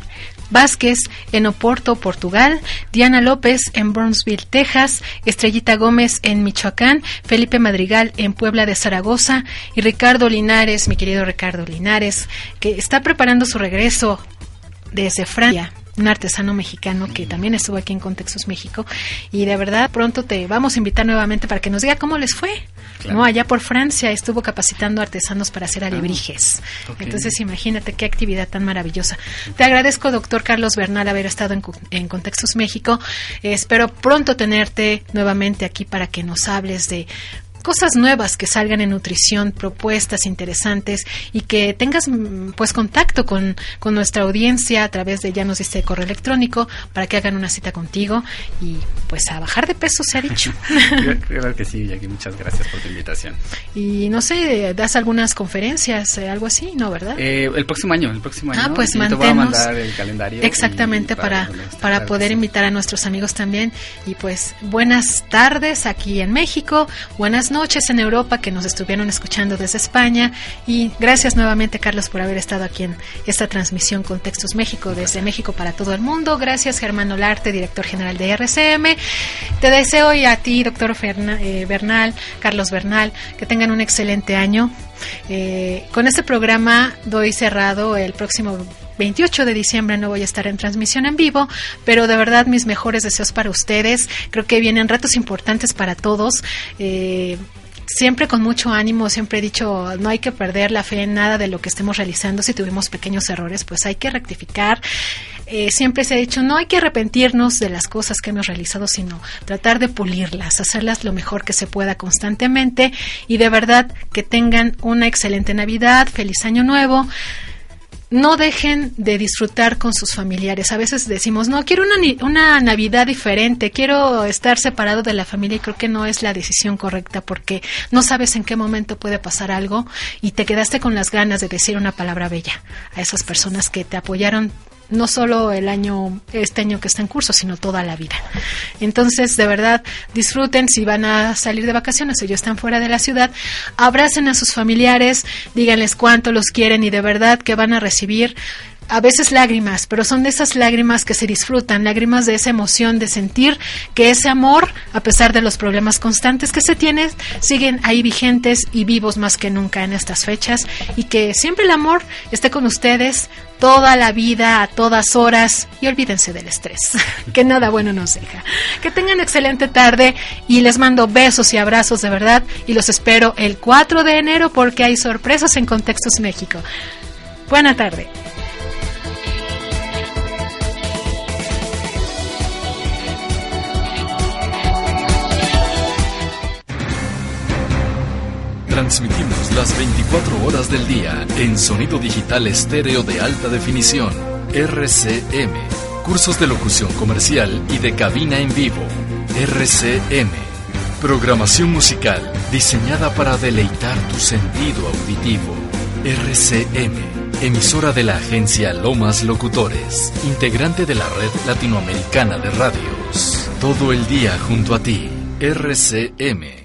Vázquez en Oporto, Portugal, Diana López en Brownsville, Texas, Estrellita Gómez en Michoacán, Felipe Madrigal en Puebla de Zaragoza y Ricardo Linares, mi querido Ricardo Linares, que está preparando su regreso desde Francia un artesano mexicano que también estuvo aquí en Contextos México y de verdad pronto te vamos a invitar nuevamente para que nos diga cómo les fue. No, allá por Francia estuvo capacitando artesanos para hacer alebrijes. Ah, Entonces imagínate qué actividad tan maravillosa. Te agradezco, doctor Carlos Bernal, haber estado en, en Contextos México. espero pronto tenerte nuevamente aquí para que nos hables de cosas nuevas que salgan en nutrición, propuestas interesantes y que tengas mm, pues contacto con, con nuestra audiencia a través de ya nos diste correo electrónico para que hagan una cita contigo y pues a bajar de peso se ha dicho. Creo que sí, Jackie, muchas gracias por tu invitación. Y no sé, das algunas conferencias, eh, algo así, ¿no, verdad? Eh, el próximo año, el próximo año. Ah, pues Te voy a mandar el calendario. Exactamente, para, para, poder invitar a nuestros amigos también. Y pues buenas tardes aquí en México, buenas noches en Europa que nos estuvieron escuchando desde España y gracias nuevamente Carlos por haber estado aquí en esta transmisión con Textos México desde México para todo el mundo. Gracias Germán Olarte, director general de RCM. Te deseo y a ti, doctor eh, Bernal, Carlos Bernal, que tengan un excelente año. Eh, con este programa doy cerrado el próximo 28 de diciembre no voy a estar en transmisión en vivo, pero de verdad mis mejores deseos para ustedes. Creo que vienen retos importantes para todos. Eh, siempre con mucho ánimo, siempre he dicho, no hay que perder la fe en nada de lo que estemos realizando. Si tuvimos pequeños errores, pues hay que rectificar. Eh, siempre se ha dicho, no hay que arrepentirnos de las cosas que hemos realizado, sino tratar de pulirlas, hacerlas lo mejor que se pueda constantemente y de verdad que tengan una excelente Navidad, feliz año nuevo no dejen de disfrutar con sus familiares. A veces decimos, no, quiero una, una Navidad diferente, quiero estar separado de la familia y creo que no es la decisión correcta porque no sabes en qué momento puede pasar algo y te quedaste con las ganas de decir una palabra bella a esas personas que te apoyaron no solo el año, este año que está en curso, sino toda la vida. Entonces, de verdad, disfruten si van a salir de vacaciones o ya están fuera de la ciudad, abracen a sus familiares, díganles cuánto los quieren y de verdad que van a recibir a veces lágrimas, pero son de esas lágrimas que se disfrutan, lágrimas de esa emoción de sentir que ese amor, a pesar de los problemas constantes que se tienen, siguen ahí vigentes y vivos más que nunca en estas fechas y que siempre el amor esté con ustedes toda la vida, a todas horas y olvídense del estrés, que nada bueno nos deja. Que tengan excelente tarde y les mando besos y abrazos de verdad y los espero el 4 de enero porque hay sorpresas en Contextos México. Buena tarde. Transmitimos las 24 horas del día en sonido digital estéreo de alta definición. RCM. Cursos de locución comercial y de cabina en vivo. RCM. Programación musical diseñada para deleitar tu sentido auditivo. RCM. Emisora de la agencia Lomas Locutores. Integrante de la red latinoamericana de radios. Todo el día junto a ti. RCM